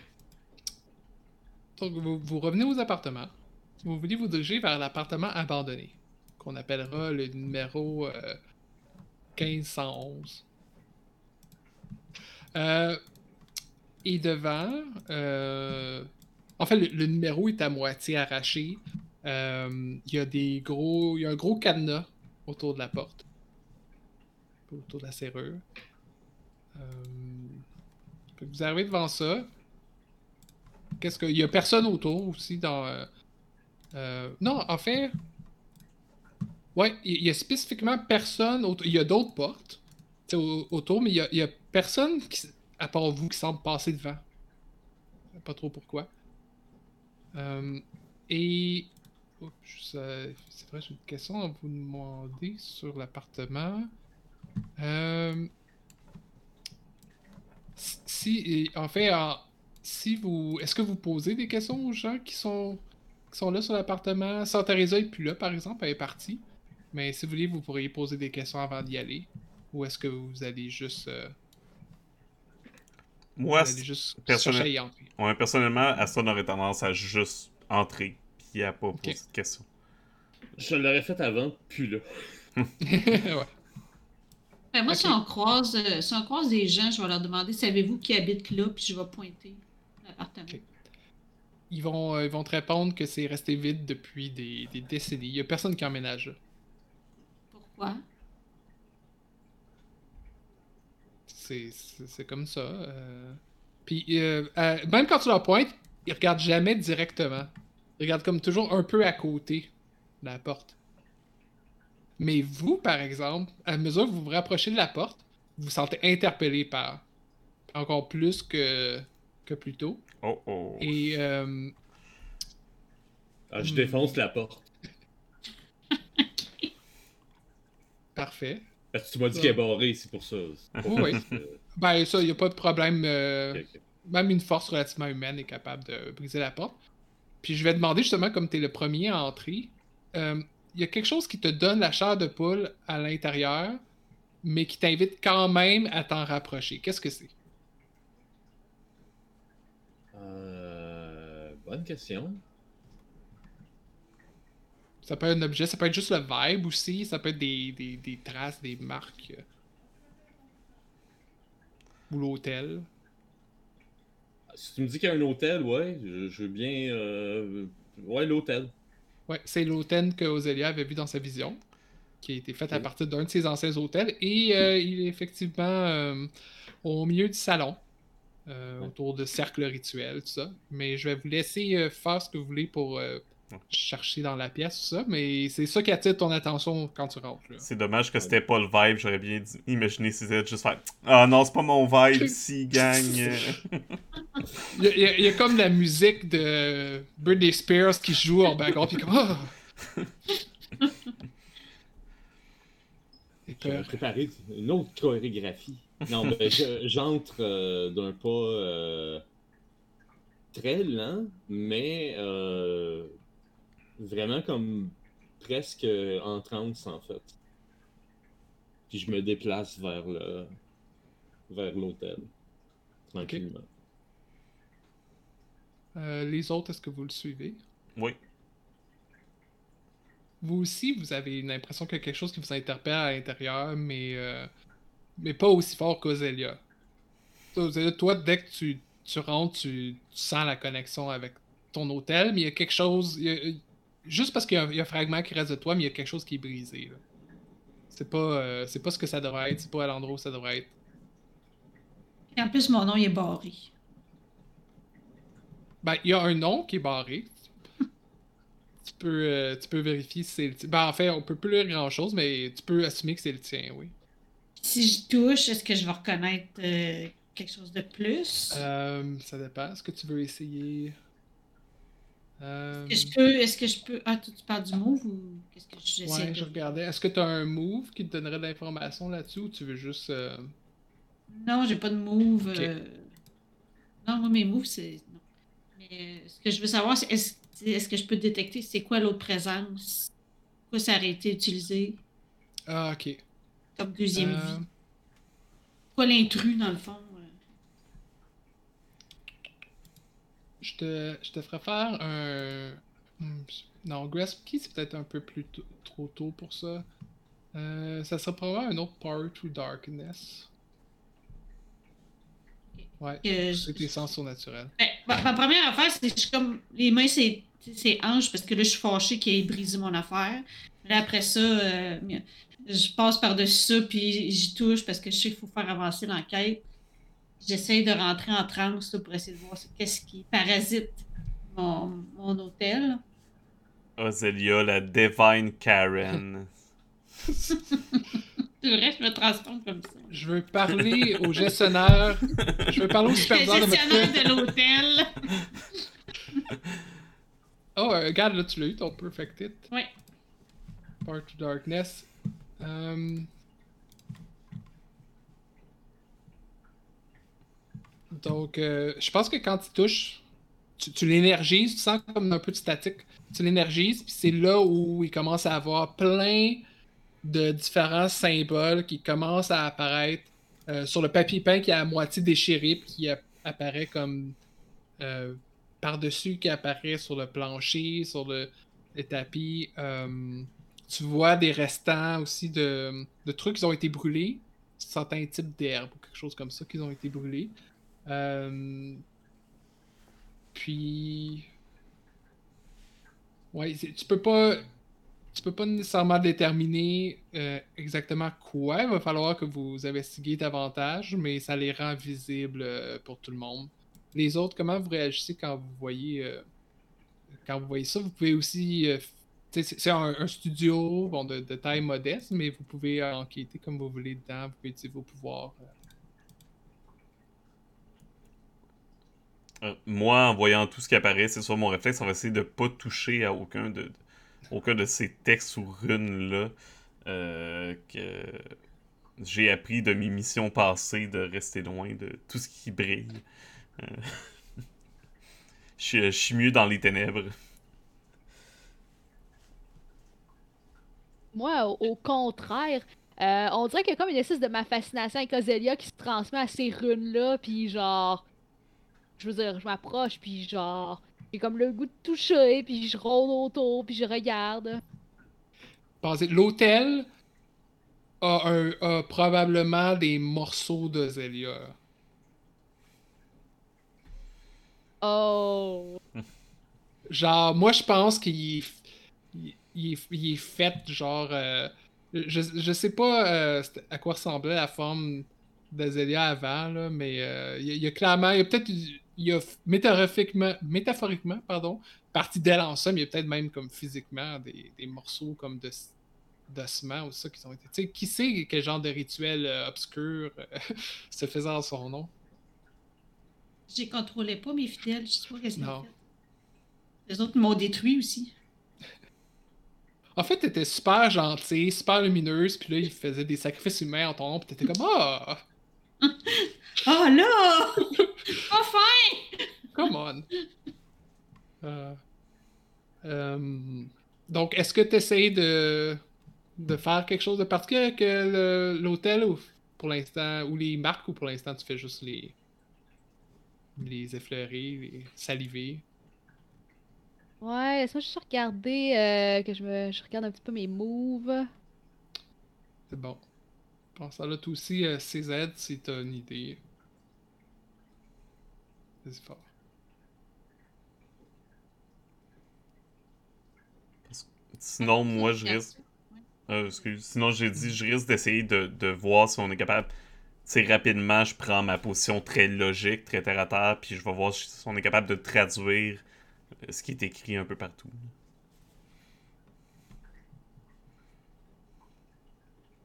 Donc, vous, vous revenez aux appartements. Vous voulez vous diriger vers l'appartement abandonné, qu'on appellera le numéro euh, 1511. Euh, et devant, euh, en fait, le, numéro est à moitié arraché. Euh, Il y a des gros, il y a un gros cadenas autour de la porte, autour de la serrure. Vous arrivez devant ça. Qu'est-ce que. Il y a personne autour aussi dans. non, en fait. Ouais, il y a spécifiquement personne autour. Il y a d'autres portes autour, mais il y a, il y a personne qui, à part vous qui semble passer devant. Pas trop pourquoi. Euh, et. C'est vrai, j'ai une question à vous demander sur l'appartement. Euh, si, en fait, si vous, est-ce que vous posez des questions aux gens qui sont, qui sont là sur l'appartement? Sœur Teresa est plus là, par exemple, elle est partie. Mais si vous voulez, vous pourriez poser des questions avant d'y aller. Ou est-ce que vous allez juste, euh, Moi, juste personnel- ouais, personnellement, Aston aurait tendance à juste entrer, puis à pas poser de questions. Je l'aurais fait avant, puis là. ouais. Ben, moi, si, on croise, euh, si on croise des gens, je vais leur demander savez-vous qui habite là, puis je vais pointer l'appartement. Ils vont, euh, ils vont te répondre que c'est resté vide depuis des, des décennies. Il y a personne qui emménage là. Pourquoi? C'est comme ça. euh. Puis euh, euh, même quand tu leur pointes, ils regardent jamais directement. Ils regardent comme toujours un peu à côté de la porte. Mais vous, par exemple, à mesure que vous vous rapprochez de la porte, vous vous sentez interpellé par encore plus que, que plus tôt. Oh oh. Et euh, Ah, je Hmm. défonce la porte. parfait. Parce que tu m'as dit qu'elle est barrée, c'est pour ça. Pour Oui, oui. Ben ça, il a pas de problème. euh, même une force relativement humaine est capable de briser la porte. Puis je vais demander justement, comme tu es le premier à entrer, euh, il y a quelque chose qui te donne la chair de poule à l'intérieur, mais qui t'invite quand même à t'en rapprocher. Qu'est-ce que c'est? Euh, bonne question. Ça peut être un objet, ça peut être juste le vibe aussi, ça peut être des, des, des traces, des marques. Ou l'hôtel. Si tu me dis qu'il y a un hôtel, ouais, je, je veux bien. euh, Ouais, l'hôtel. Ouais, c'est l'hôtel que Ozelia avait vu dans sa vision, qui a été fait à partir d'un de ses anciens hôtels, et euh, il est effectivement euh, au milieu du salon, euh, autour de cercles rituels, tout ça. Mais je vais vous laisser faire ce que vous voulez pour. Chercher dans la pièce, tout ça, mais c'est ça qui attire ton attention quand tu rentres. Là. C'est dommage que c'était pas le vibe, j'aurais bien dit- imaginé si c'était juste faire Ah non, c'est pas mon vibe ici, gang. Il y, a, il y a- comme la musique de Britney Spears qui joue en background, puis comme Ah! J'avais préparé une autre chorégraphie. Non, mais je- j'entre euh, d'un pas euh, très lent, mais euh, vraiment comme presque en transe en fait. Puis je me déplace vers le vers l'hôtel tranquillement. Euh, les autres, est-ce que vous le suivez? Oui. vous aussi, vous avez une impression qu'il y a quelque chose qui vous interpelle à l'intérieur, mais, euh, mais pas aussi fort qu'Ozelia. Ozelia, toi, dès que tu, tu rentres, tu, tu sens la connexion avec ton hôtel, mais il y a quelque chose. il y a- juste parce qu'il y, a- il y a un fragment qui reste de toi, mais il y a quelque chose qui est brisé. C'est pas, euh, c'est pas ce que ça devrait être, c'est pas à l'endroit où ça devrait être. Et en plus, mon nom il est barré. Ben, il y a un nom qui est barré. tu, peux, euh, tu peux vérifier si c'est le tien. Ben, en fait, on peut plus lire grand chose, mais tu peux assumer que c'est le tien, oui. Si je touche, est-ce que je vais reconnaître euh, quelque chose de plus? Euh, ça dépend. Est-ce que tu veux essayer? Euh, Est-ce que je peux. Est-ce que je peux. Ah, toi, tu parles du move ou qu'est-ce que j'essaie Ouais, de. je regardais. Est-ce que tu as un move qui te donnerait de l'information là-dessus ou tu veux juste. euh, Non, j'ai pas de move. Euh, Non, moi, mes moves, c'est. Mais ce que je veux savoir, c'est est-ce est-ce que je peux détecter c'est quoi l'autre présence? Pourquoi ça aurait été utilisé? Ah, ok. comme deuxième vie? Quoi l'intrus, dans le fond? euh? Je te, je te ferai faire un. Hmm, Non, Grasp Key, c'est peut-être un peu plus tôt- trop tôt pour ça. Euh, ça serait probablement un autre Power to Darkness. Ouais, Que c'est tes sens surnaturels. Ben, ma, ma première affaire, c'est que je suis comme. Les mains, c'est c'est hanche parce que là, je suis fâchée qu'il ait brisé mon affaire. Là, après ça, euh, je passe par-dessus ça, puis j'y touche parce que je sais qu'il faut faire avancer l'enquête. J'essaie de rentrer en transe pour essayer de voir c'est- qu'est-ce qui parasite mon, mon hôtel. Ozelia, la Divine Karen. Tout le reste, je me transforme comme ça. Je veux parler au gestionnaire. Je veux parler au Le superviseur de gestionnaire de l'hôtel. Oh, euh, regarde, là, tu l'as eu, ton Perfect Hit. Ouais. Power to Darkness. Euh, Donc, euh, je pense que quand tu touches, tu, l'énergises, tu sens comme un peu de statique. Tu l'énergises, puis c'est là où il commence à avoir plein de différents symboles qui commencent à apparaître euh, sur le papier peint qui est à moitié déchiré, puis qui apparaît comme euh, par-dessus, qui apparaît sur le plancher, sur le, tapis. Euh, tu vois des restants aussi de, de trucs qui ont été brûlés, certains types d'herbes ou quelque chose comme ça qui ont été brûlés. Euh, puis. Ouais, tu peux pas. Tu peux pas nécessairement déterminer euh, exactement quoi. Il va falloir que vous investiguiez davantage, mais ça les rend visibles euh, pour tout le monde. Les autres, comment vous réagissez quand vous voyez quand vous voyez ça? Vous pouvez aussi. c'est un, studio bon, de, de taille modeste, mais vous pouvez enquêter comme vous voulez dedans. Vous pouvez utiliser vos pouvoirs. euh. Euh, moi, en voyant tout ce qui apparaît, c'est soit mon réflexe, on va essayer de pas toucher à aucun de, aucun de ces textes ou runes-là euh, que j'ai appris de mes missions passées de rester loin de tout ce qui brille. Euh, Je suis- mieux dans les ténèbres. Moi, au, au contraire, euh, on dirait qu'il y a comme une espèce de ma fascination avec Ozelia qui se transmet à ces runes-là, puis genre, je veux dire, je m'approche, puis genre, j'ai comme le goût de toucher, puis je rôde autour, puis je regarde. L'hôtel a, un- a probablement des morceaux de Zélia. Oh. Genre, moi, je pense qu'il est, il, il est, fait, genre. euh, je, je sais pas euh, à quoi ressemblait la forme d'Azelia avant, là, mais euh, il, y a, il y a clairement. Il y a peut-être. Il y a métaphoriquement, métaphoriquement pardon, partie d'elle en somme. Il y a peut-être même comme physiquement des, des morceaux comme de d'ossements ou ça qui ont été. Qui sait quel genre de rituel euh, obscur euh, se faisait en son nom? Je les contrôlais pas, mes fidèles. Je sais pas qu'est-ce qu'ils ont fait. Les autres m'ont détruit aussi. En fait, t'étais super gentil, super lumineuse, puis là, il faisait des sacrifices humains en ton nom, puis t'étais comme Ah! Oh là! enfin! Come on! Euh, euh, donc, est-ce que t'essayes de, de faire quelque chose de particulier avec euh, le- l'hôtel ou pour l'instant, ou les marques, ou pour l'instant tu fais juste les les effleurer, les saliver? Ouais, laisse-moi juste regarder, euh, que je me je regarde un petit peu mes moves. C'est bon. Pense à là, toi aussi, euh, CZ, si t'as une idée. Vas-y fort. Sinon, moi, je risque. Euh, excuse. Sinon, j'ai dit, je risque d'essayer de, de voir si on est capable. Tu sais, rapidement, je prends ma position très logique, très terre à terre, puis je vais voir si on est capable de traduire euh, ce qui est écrit un peu partout.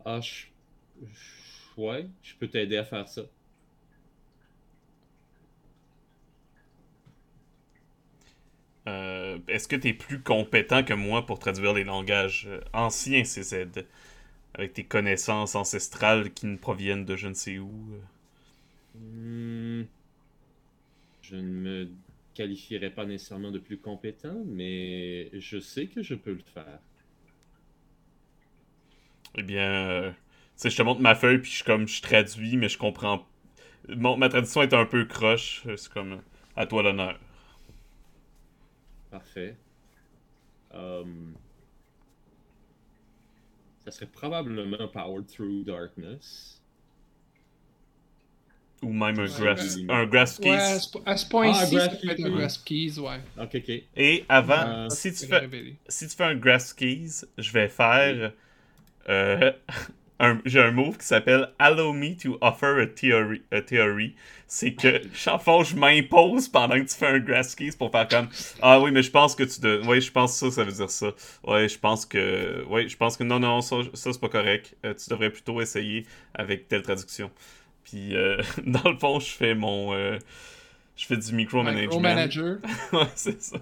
Ah, je... Ouais, je peux t'aider à faire ça. Euh, Est-ce que tu es plus compétent que moi pour traduire les langages euh, anciens, CZ Avec tes connaissances ancestrales qui nous proviennent de je ne sais où euh? Hmm. Je ne me qualifierais pas nécessairement de plus compétent, mais je sais que je peux le faire. Eh bien, sais, je te montre ma feuille, puis je, comme, je traduis, mais je comprends. Mon, ma traduction est un peu croche. euh, C'est comme, à toi l'honneur. Parfait. Um, ça serait probablement Powered Through Darkness. Ou même un grasp, un grasp Ouais, à case. ce, à ce point-ci, Ah, ça grasp peut être un keys. grasp keys, ouais. Ok, ok. Et avant, Euh, si, tu c'est fais, si tu fais un grasp keys, je vais faire. euh, un- J'ai un move qui s'appelle Allow me to offer a theory. A theory. C'est que, en fond, je m'impose pendant que tu fais un grasp keys pour faire comme Ah oui, mais je pense que tu. De... Oui, je pense que ça, ça veut dire ça. Ouais, je pense que. Oui, je pense que non, non, ça, ça c'est pas correct. Euh, tu devrais plutôt essayer avec telle traduction. Puis, euh, dans le fond, je fais mon. euh, Je fais du micromanagement. Micromanager. ouais, c'est ça.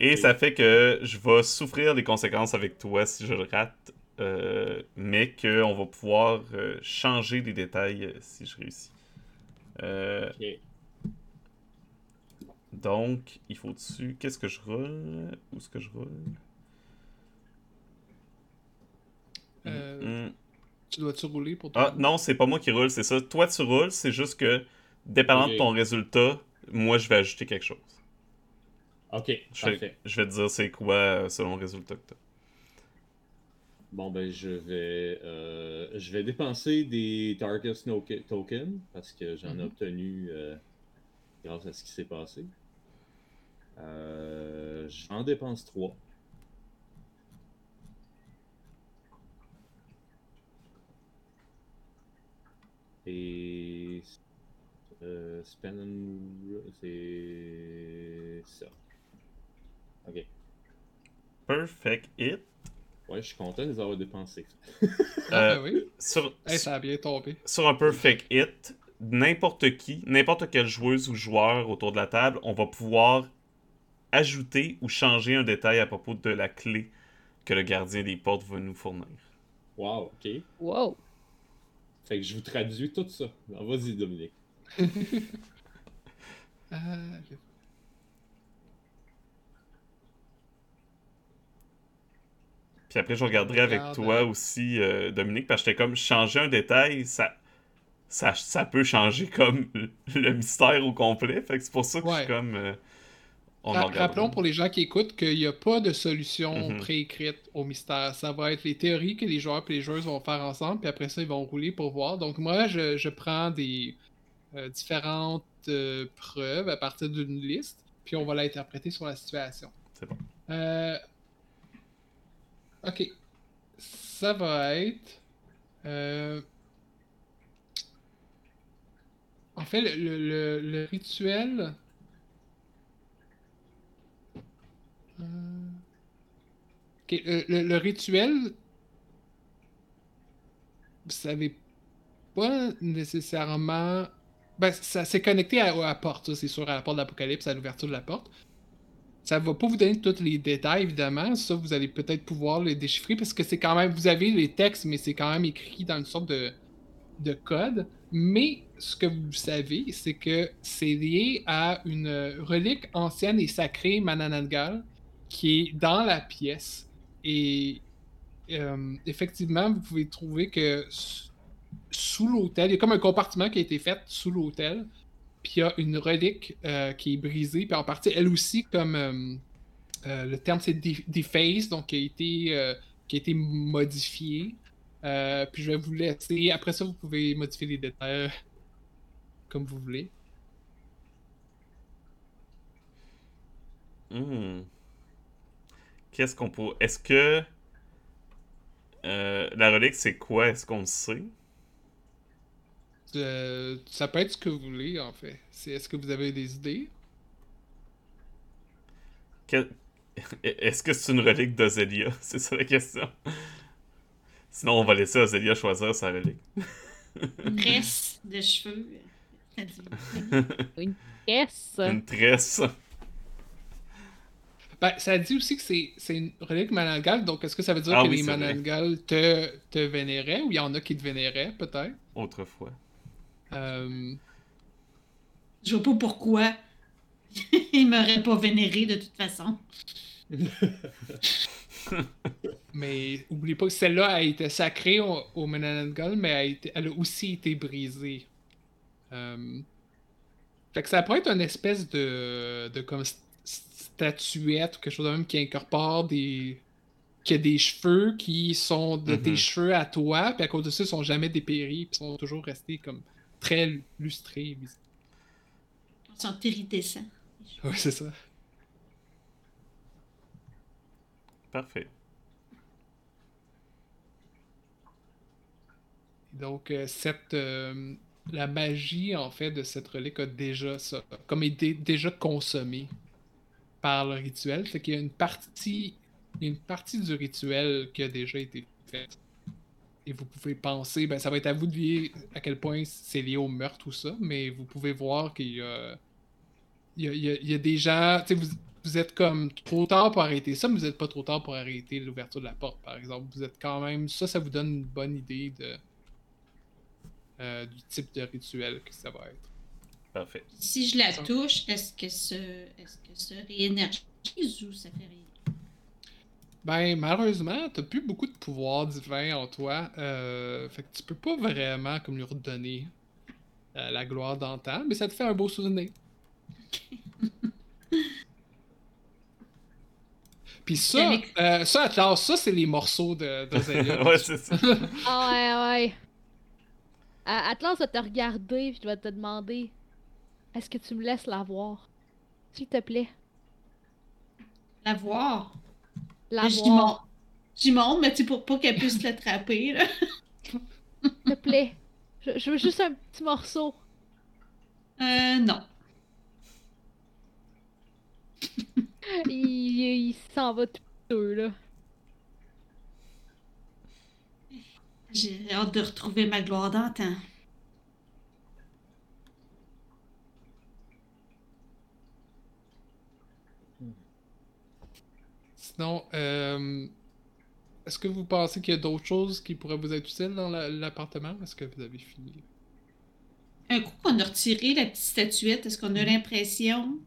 Et ça fait que je vais souffrir des conséquences avec toi si je le rate, euh, mais qu'on va pouvoir euh, changer les détails euh, si je réussis. Euh, Ok. donc, il faut dessus. Qu'est-ce que je roule? Où est-ce que je roule? Euh, Hmm. Tu dois-tu rouler pour toi? Ah, non, c'est pas moi qui roule, c'est ça. Toi, tu roules, c'est juste que, dépendant de ton résultat, moi, je vais ajouter quelque chose. Ok, Je vais, parfait. je vais te dire c'est quoi selon le résultat que t'as. Bon, ben, je vais, euh, je vais dépenser des Darkest No- Tokens parce que j'en ai Mhm. obtenu euh, grâce à ce qui s'est passé. Euh, J'en dépense 3. Et spend and- c'est ça. Ok. Perfect hit. Ouais, je suis content de les avoir dépensés. Ah, Euh, ben oui. sur, Hey, ça a bien tombé. sur un perfect hit, n'importe qui, n'importe quelle joueuse ou joueur autour de la table, on va pouvoir ajouter ou changer un détail à propos de la clé que le gardien des portes va nous fournir. Wow, ok. Wow. Fait que je vous traduis tout ça. Vas-y, Dominique. Euh, Puis après, je regarderai avec Regarde, toi euh, aussi, euh, Dominique, parce que j'étais comme changer un détail, ça, ça, ça peut changer comme le mystère au complet. Fait que c'est pour ça que je suis comme. euh, on. Rappelons pour les gens qui écoutent qu'il n'y a pas de solution Mhm. préécrite au mystère. Ça va être les théories que les joueurs et les joueuses vont faire ensemble, puis après ça, ils vont rouler pour voir. Donc moi, je, je prends des euh, différentes euh, preuves à partir d'une liste, puis on va l'interpréter sur la situation. C'est bon. Euh, Ok. Ça va être... euh, En fait, le, le- le- rituel... Euh, ok, le, le- rituel, vous savez pas nécessairement. Ben, ça s'est connecté à, à la porte, c'est sûr, à la porte d'Apocalypse, à l'ouverture de la porte. Ça va pas vous donner tous les détails, évidemment. Ça, vous allez peut-être pouvoir les déchiffrer parce que c'est quand même. Vous avez les textes, mais c'est quand même écrit dans une sorte de, de code. Mais ce que vous savez, c'est que c'est lié à une relique ancienne et sacrée Mananangal qui est dans la pièce. Et euh, effectivement, vous pouvez trouver que sous l'hôtel, il y a comme un compartiment qui a été fait sous l'hôtel. Puis il y a une relique euh, qui est brisée, puis en partie, elle aussi, comme euh, euh, le terme c'est deface, donc qui a été, qui a été modifié. Euh, puis je vais vous laisser. Après ça, vous pouvez modifier les détails comme vous voulez. Hmm. Qu'est-ce qu'on peut. Est-ce que. la relique, c'est quoi? Est-ce qu'on le sait? Euh, ça peut être ce que vous voulez, en fait. C'est, est-ce que vous avez des idées? Que- Est-ce que c'est une relique d'Ozelia C'est ça la question. Sinon, on va laisser Ozelia choisir sa relique. Une tresse de cheveux. Dit- Yes! Une tresse. Ben, ça dit aussi que c'est, c'est une relique Manangal, donc est-ce que ça veut dire Ah que oui, les c'est vrai. Manangal te, te vénéraient ou il y en a qui te vénéraient, peut-être? Autrefois. Euh, Je vois pas pourquoi il m'aurait pas vénéré de toute façon. mais oubliez pas que celle-là a été sacrée au, au mais a été, elle a aussi été brisée. Euh, fait que ça pourrait être une espèce de, de comme st- statuette ou quelque chose de même qui incorpore des. qui a des cheveux qui sont de tes Mhm. cheveux à toi, puis à cause de ça, ils sont jamais dépéris, puis sont toujours restés comme très lustrés. Ils sont iridescents. Ouais, c'est ça. Parfait. Donc, euh, cette, euh, la magie, en fait, de cette relique a déjà ça, comme été déjà consommée par le rituel. Fait qu'il y a une partie, il y a une partie du rituel qui a déjà été faite. Et vous pouvez penser, ben ça va être à vous de lier à quel point c'est lié au meurtre, tout ça, mais vous pouvez voir qu'il y a, il y a, il y a- il y a des gens, vous, vous êtes comme trop tard pour arrêter ça, mais vous n'êtes pas trop tard pour arrêter l'ouverture de la porte, par exemple. Vous êtes quand même, ça, ça vous donne une bonne idée de, euh, du type de rituel que ça va être. Parfait. Si je la touche, est-ce que ce, est-ce que ça réénergise ou ça fait rien? Ben, malheureusement, t'as plus beaucoup de pouvoir divin en toi. euh, fait que tu peux pas vraiment comme lui redonner euh, la gloire d'antan, mais ça te fait un beau souvenir. Puis ça, euh, ça, Atlas, ça, c'est les morceaux de, de Zelda. ouais, c'est ça. Ah ouais, ouais. A- Atlas va te regarder puis va te demander Est-ce que tu me laisses la voir? S'il te plaît. La voir? La J'y monte. Mais tu sais, pour pas qu'elle puisse l'attraper. S'il te plaît. Je, je veux juste un petit morceau. Euh, non. Il, il- il s'en va tout peu, là. J'ai hâte de retrouver ma gloire d'antan. Sinon, euh, est-ce que vous pensez qu'il y a d'autres choses qui pourraient vous être utiles dans la- l'appartement? Est-ce que vous avez fini? Un coup qu'on a retiré la petite statuette, est-ce qu'on a l'impression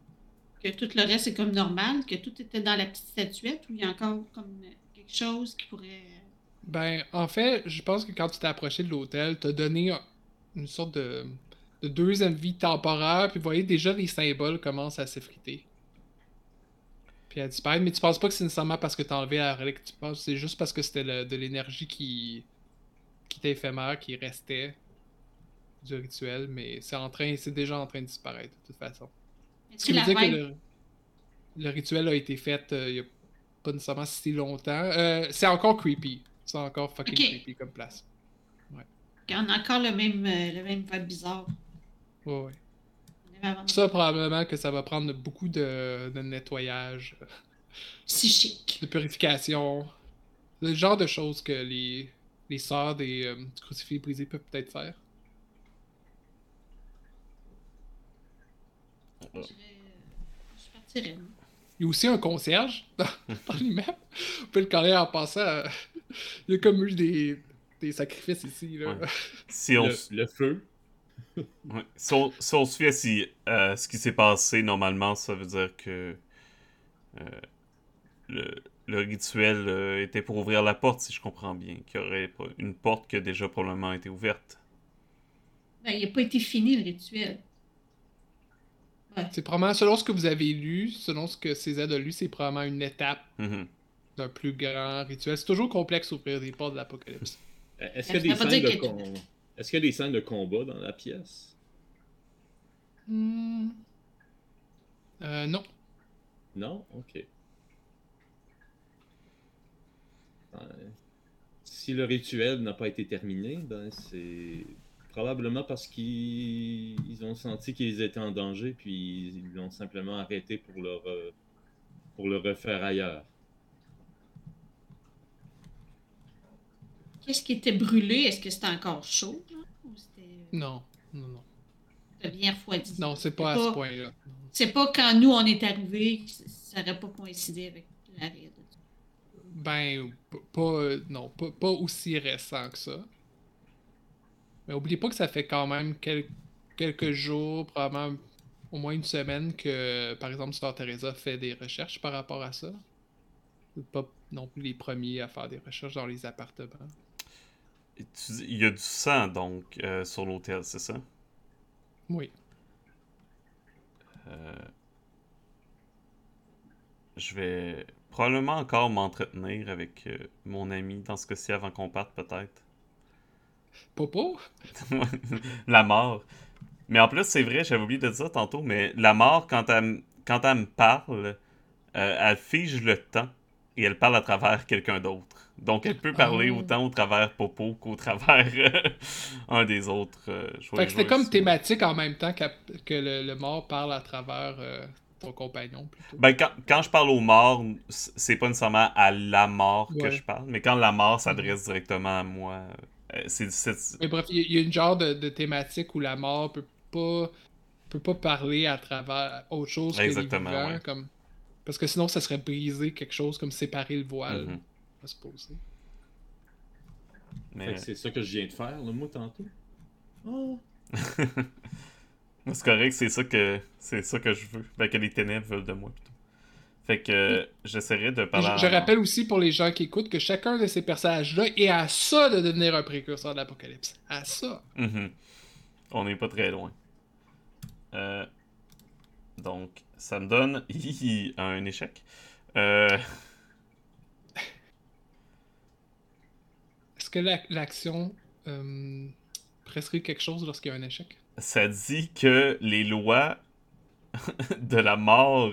que tout le reste est comme normal, que tout était dans la petite statuette, ou il y a encore comme quelque chose qui pourrait... Ben, en fait, je pense que quand tu t'es approché de l'hôtel, t'as donné un- une sorte de, de deuxième vie temporaire, puis vous voyez déjà les symboles commencent à s'effriter. Puis à disparaître, mais tu penses pas que c'est nécessairement parce que t'as enlevé la relique, tu penses que c'est juste parce que c'était de l'énergie qui, qui était éphémère, qui restait du rituel, mais c'est en train, c'est déjà en train de disparaître de toute façon. Est-ce Ce que qui veut que le, le rituel a été fait euh, il y a pas nécessairement si longtemps. Euh, c'est encore creepy. C'est encore fucking creepy comme place. On a encore le même, euh, le même vibe bizarre. Ouais, ouais. On avant- Ça, probablement que ça va prendre beaucoup de, de nettoyage, euh, Psychique. de purification. Le genre de choses que les, les sœurs des euh, du crucifix brisé peuvent peut-être faire. Je euh, je. Il y a aussi un concierge dans, dans l'immeuble. Vous pouvez le connaître en passant. euh, il y a comme eu des, des sacrifices ici. Là. Ouais. Si on, Le, le feu. Ouais. si on, si on se si, euh, ce qui s'est passé, normalement, ça veut dire que euh, le, le rituel euh, était pour ouvrir la porte, si je comprends bien. Qu'il y aurait une porte qui a déjà probablement été ouverte. Ben, il n'a pas été fini le rituel. Ouais. C'est probablement, selon ce que vous avez lu, selon ce que CZ a lu, c'est probablement une étape Mhm. d'un plus grand rituel. C'est toujours complexe d'ouvrir des portes de l'apocalypse. Est-ce qu'il y a des scènes de Est-ce qu'il y a des scènes de combat dans la pièce? Hmm. Euh, non. Non? Ok. Euh, si le rituel n'a pas été terminé, ben c'est probablement parce qu'ils ils ont senti qu'ils étaient en danger, puis ils l'ont simplement arrêté pour pour le refaire ailleurs. Qu'est-ce qui était brûlé? Est-ce que c'était encore chaud? Non. Non, non. c'était bien refroidi? Non, c'est pas à ce point-là. C'est pas quand nous on est arrivés, ça aurait pas coïncidé avec l'arrêt. de- Ben, pas, euh, non, pas, pas aussi récent que ça. Mais oubliez pas que ça fait quand même quel- quelques jours, probablement au moins une semaine, que par exemple Sœur Teresa fait des recherches par rapport à ça. Pas non plus les premiers à faire des recherches dans les appartements. Il y a du sang, donc, euh, sur l'hôtel, c'est ça? Oui. Euh, Je vais probablement encore m'entretenir avec euh, mon ami dans ce cas-ci avant qu'on parte, peut-être. Popo? la mort. Mais en plus, c'est vrai, j'avais oublié de dire ça tantôt, mais la mort, quand elle, quand elle me parle, elle fige le temps et elle parle à travers quelqu'un d'autre. Donc, elle peut parler Oh. autant au travers Popo qu'au travers euh, un des autres. euh, Fait que c'était comme thématique en même temps que le, le mort parle à travers euh, ton compagnon plutôt. Ben, quand, quand je parle aux morts, c- c'est pas nécessairement à la mort que je parle, mais quand la mort s'adresse directement à moi, euh, c'est Mais bref, il y, a- une genre de, de thématique où la mort peut pas peut pas parler à travers autre chose que Exactement, les vivants, ouais. comme parce que sinon ça serait briser quelque chose comme séparer le voile, Mhm. à supposer. mais- Fait que c'est ça que je viens de faire, là, moi, tantôt. Oh. C'est correct, c'est ça que c'est ça que je veux. Ben, que les ténèbres veulent de moi plutôt. Fait que euh, j'essaierai de parler. Je, rappelle aussi pour les gens qui écoutent que chacun de ces personnages-là est à ça de devenir un précurseur de l'apocalypse. À ça. Mhm. On n'est pas très loin. Euh, Donc, ça me donne hihi, un échec. Euh, Est-ce que la- l'action euh, prescrit quelque chose lorsqu'il y a un échec? ça dit que les lois de la mort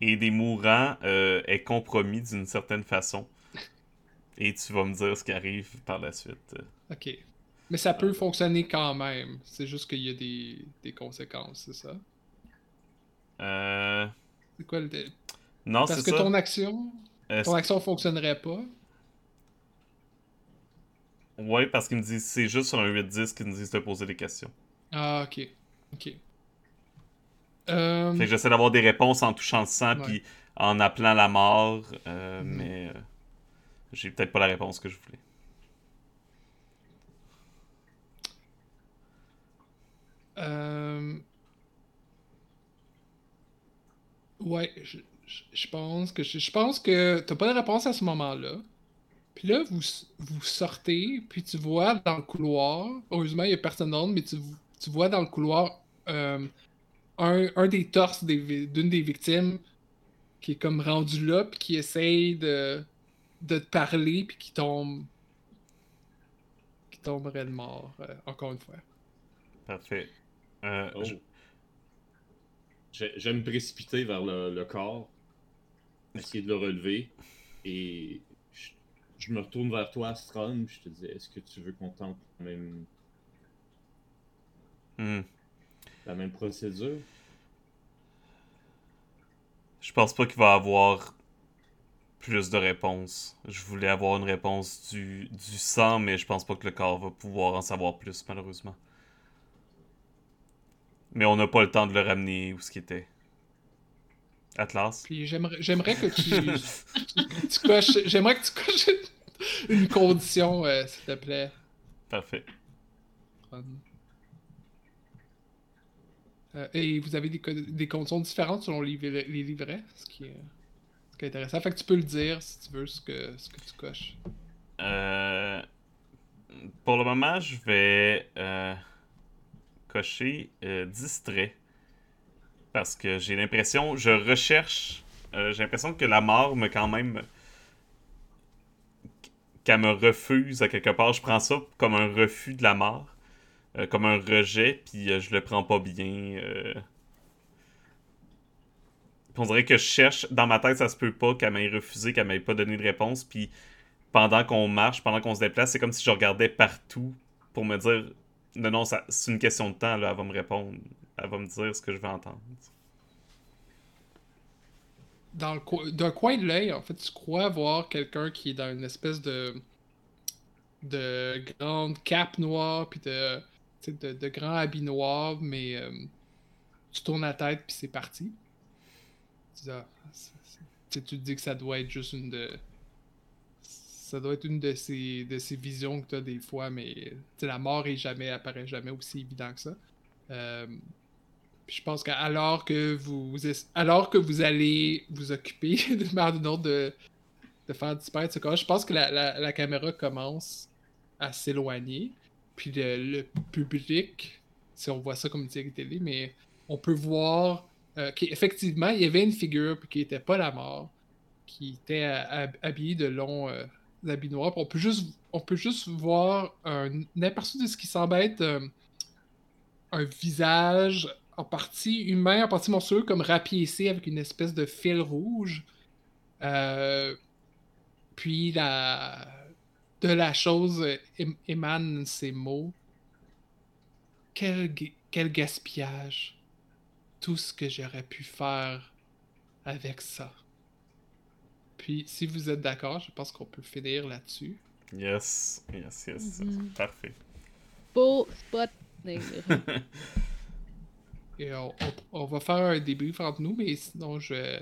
et des mourants euh, est compromis d'une certaine façon. Et tu vas me dire ce qui arrive par la suite. Ok. Mais ça peut fonctionner quand même. C'est juste qu'il y a des, des conséquences, c'est ça? Euh... C'est quoi le. Non, Parce c'est que ça. ton action. Euh, Ton action fonctionnerait pas. Ouais, parce qu'ils me disent c'est juste sur un 8-10 qu'ils nous disent de poser des questions. Ah, ok. Ok. Euh, Fait que j'essaie d'avoir des réponses en touchant le sang puis en appelant la mort, euh, Mhm. mais euh, j'ai peut-être pas la réponse que je voulais. euh, Ouais, je, je- je pense que je, je pense que t'as pas de réponse à ce moment-là. Puis là, vous, vous sortez, puis tu vois dans le couloir, heureusement il y a personne d'autre, mais tu, tu vois dans le couloir euh, un, un des torses des d'une des victimes qui est comme rendu là, puis qui essaye de, de te parler, puis qui tombe. qui tomberait de mort, euh, encore une fois. Parfait. Euh, Oh. Je- vais me précipiter vers le, le corps, essayer de le relever, et je, je me retourne vers toi, puis je te dis est-ce que tu veux qu'on tente la même, hmm. la même procédure? Je pense pas qu'il va avoir plus de réponses. Je voulais avoir une réponse du, du sang, mais je pense pas que le corps va pouvoir en savoir plus, malheureusement. Mais on n'a pas le temps de le ramener où ce qu'il était. Atlas. Puis j'aimerais j'aimerais que tu, tu, tu coches. J'aimerais que tu coches une condition, euh, s'il te plaît. Parfait. Euh, et vous avez des, des conditions différentes selon les, les livrets, ce qui, est, ce qui est intéressant. Fait que tu peux le dire si tu veux ce que, ce que tu coches. Euh, pour le moment, je vais euh, cocher euh, distrait. Parce que j'ai l'impression, je recherche, euh, j'ai l'impression que la mort me quand même, qu'elle me refuse à quelque part. Je prends ça comme un refus de la mort, euh, comme un rejet, puis euh, je le prends pas bien. on dirait que je cherche, dans ma tête, ça se peut pas qu'elle m'ait refusé, qu'elle m'ait pas donné de réponse, puis pendant qu'on marche, pendant qu'on se déplace, c'est comme si je regardais partout pour me dire non, non, c'est une question de temps, là, elle va me répondre. Elle va me dire ce que je veux entendre. Dans le co- d'un coin de l'œil, en fait, tu crois voir quelqu'un qui est dans une espèce de de grande cape noire puis de, de de grands habits noirs, mais euh, tu tournes la tête puis c'est parti. Tu dis, ah, tu te dis que ça doit être juste une de ça doit être une de ces de visions que tu as des fois, mais la mort est jamais apparaît jamais aussi évident que ça. Euh, je pense qu'alors que vous alors que vous allez vous occuper d'une manière ou autre de, de faire disparaître ce corps, je pense que la, la- caméra commence à s'éloigner. Puis le, public, si on voit ça comme une série télé, mais on peut voir euh, qu'effectivement, il y avait une figure qui n'était pas la mort, qui était euh, hab- habillée de longs euh, on peut juste, voir un, aperçu de ce qui semble être euh, un visage en partie humain, en partie monstrueux, comme rapiécé avec une espèce de fil rouge. Euh, puis la... de la chose ém- émanent ces mots. Quel, quel gaspillage. Tout ce que j'aurais pu faire avec ça. Puis, si vous êtes d'accord, je pense qu'on peut finir là-dessus. Yes, yes, yes. Mhm. Parfait. Beau spot. Et on, on- on va faire un débrief entre nous, mais sinon, je,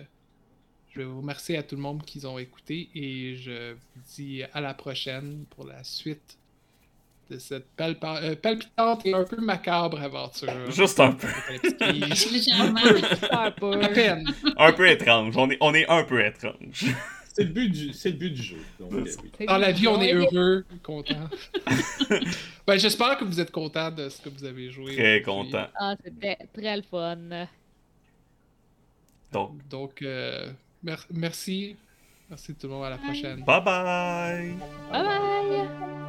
je vais vous remercier à tout le monde qui ont écouté et je vous dis à la prochaine pour la suite de cette palpa- euh, palpitante et un peu macabre aventure. Juste un peu. Légèrement. Super peu. à peine. Un peu étrange. On est, on est un peu étrange. C'est le but du, c'est le but du jeu. Donc, euh, oui. Dans la vie, on est heureux, content. ben, j'espère que vous êtes content de ce que vous avez joué. Très content. Ah, c'était très le fun. Donc, Donc, euh, mer- merci. Merci tout le monde. À la prochaine. bye bye! Bye bye!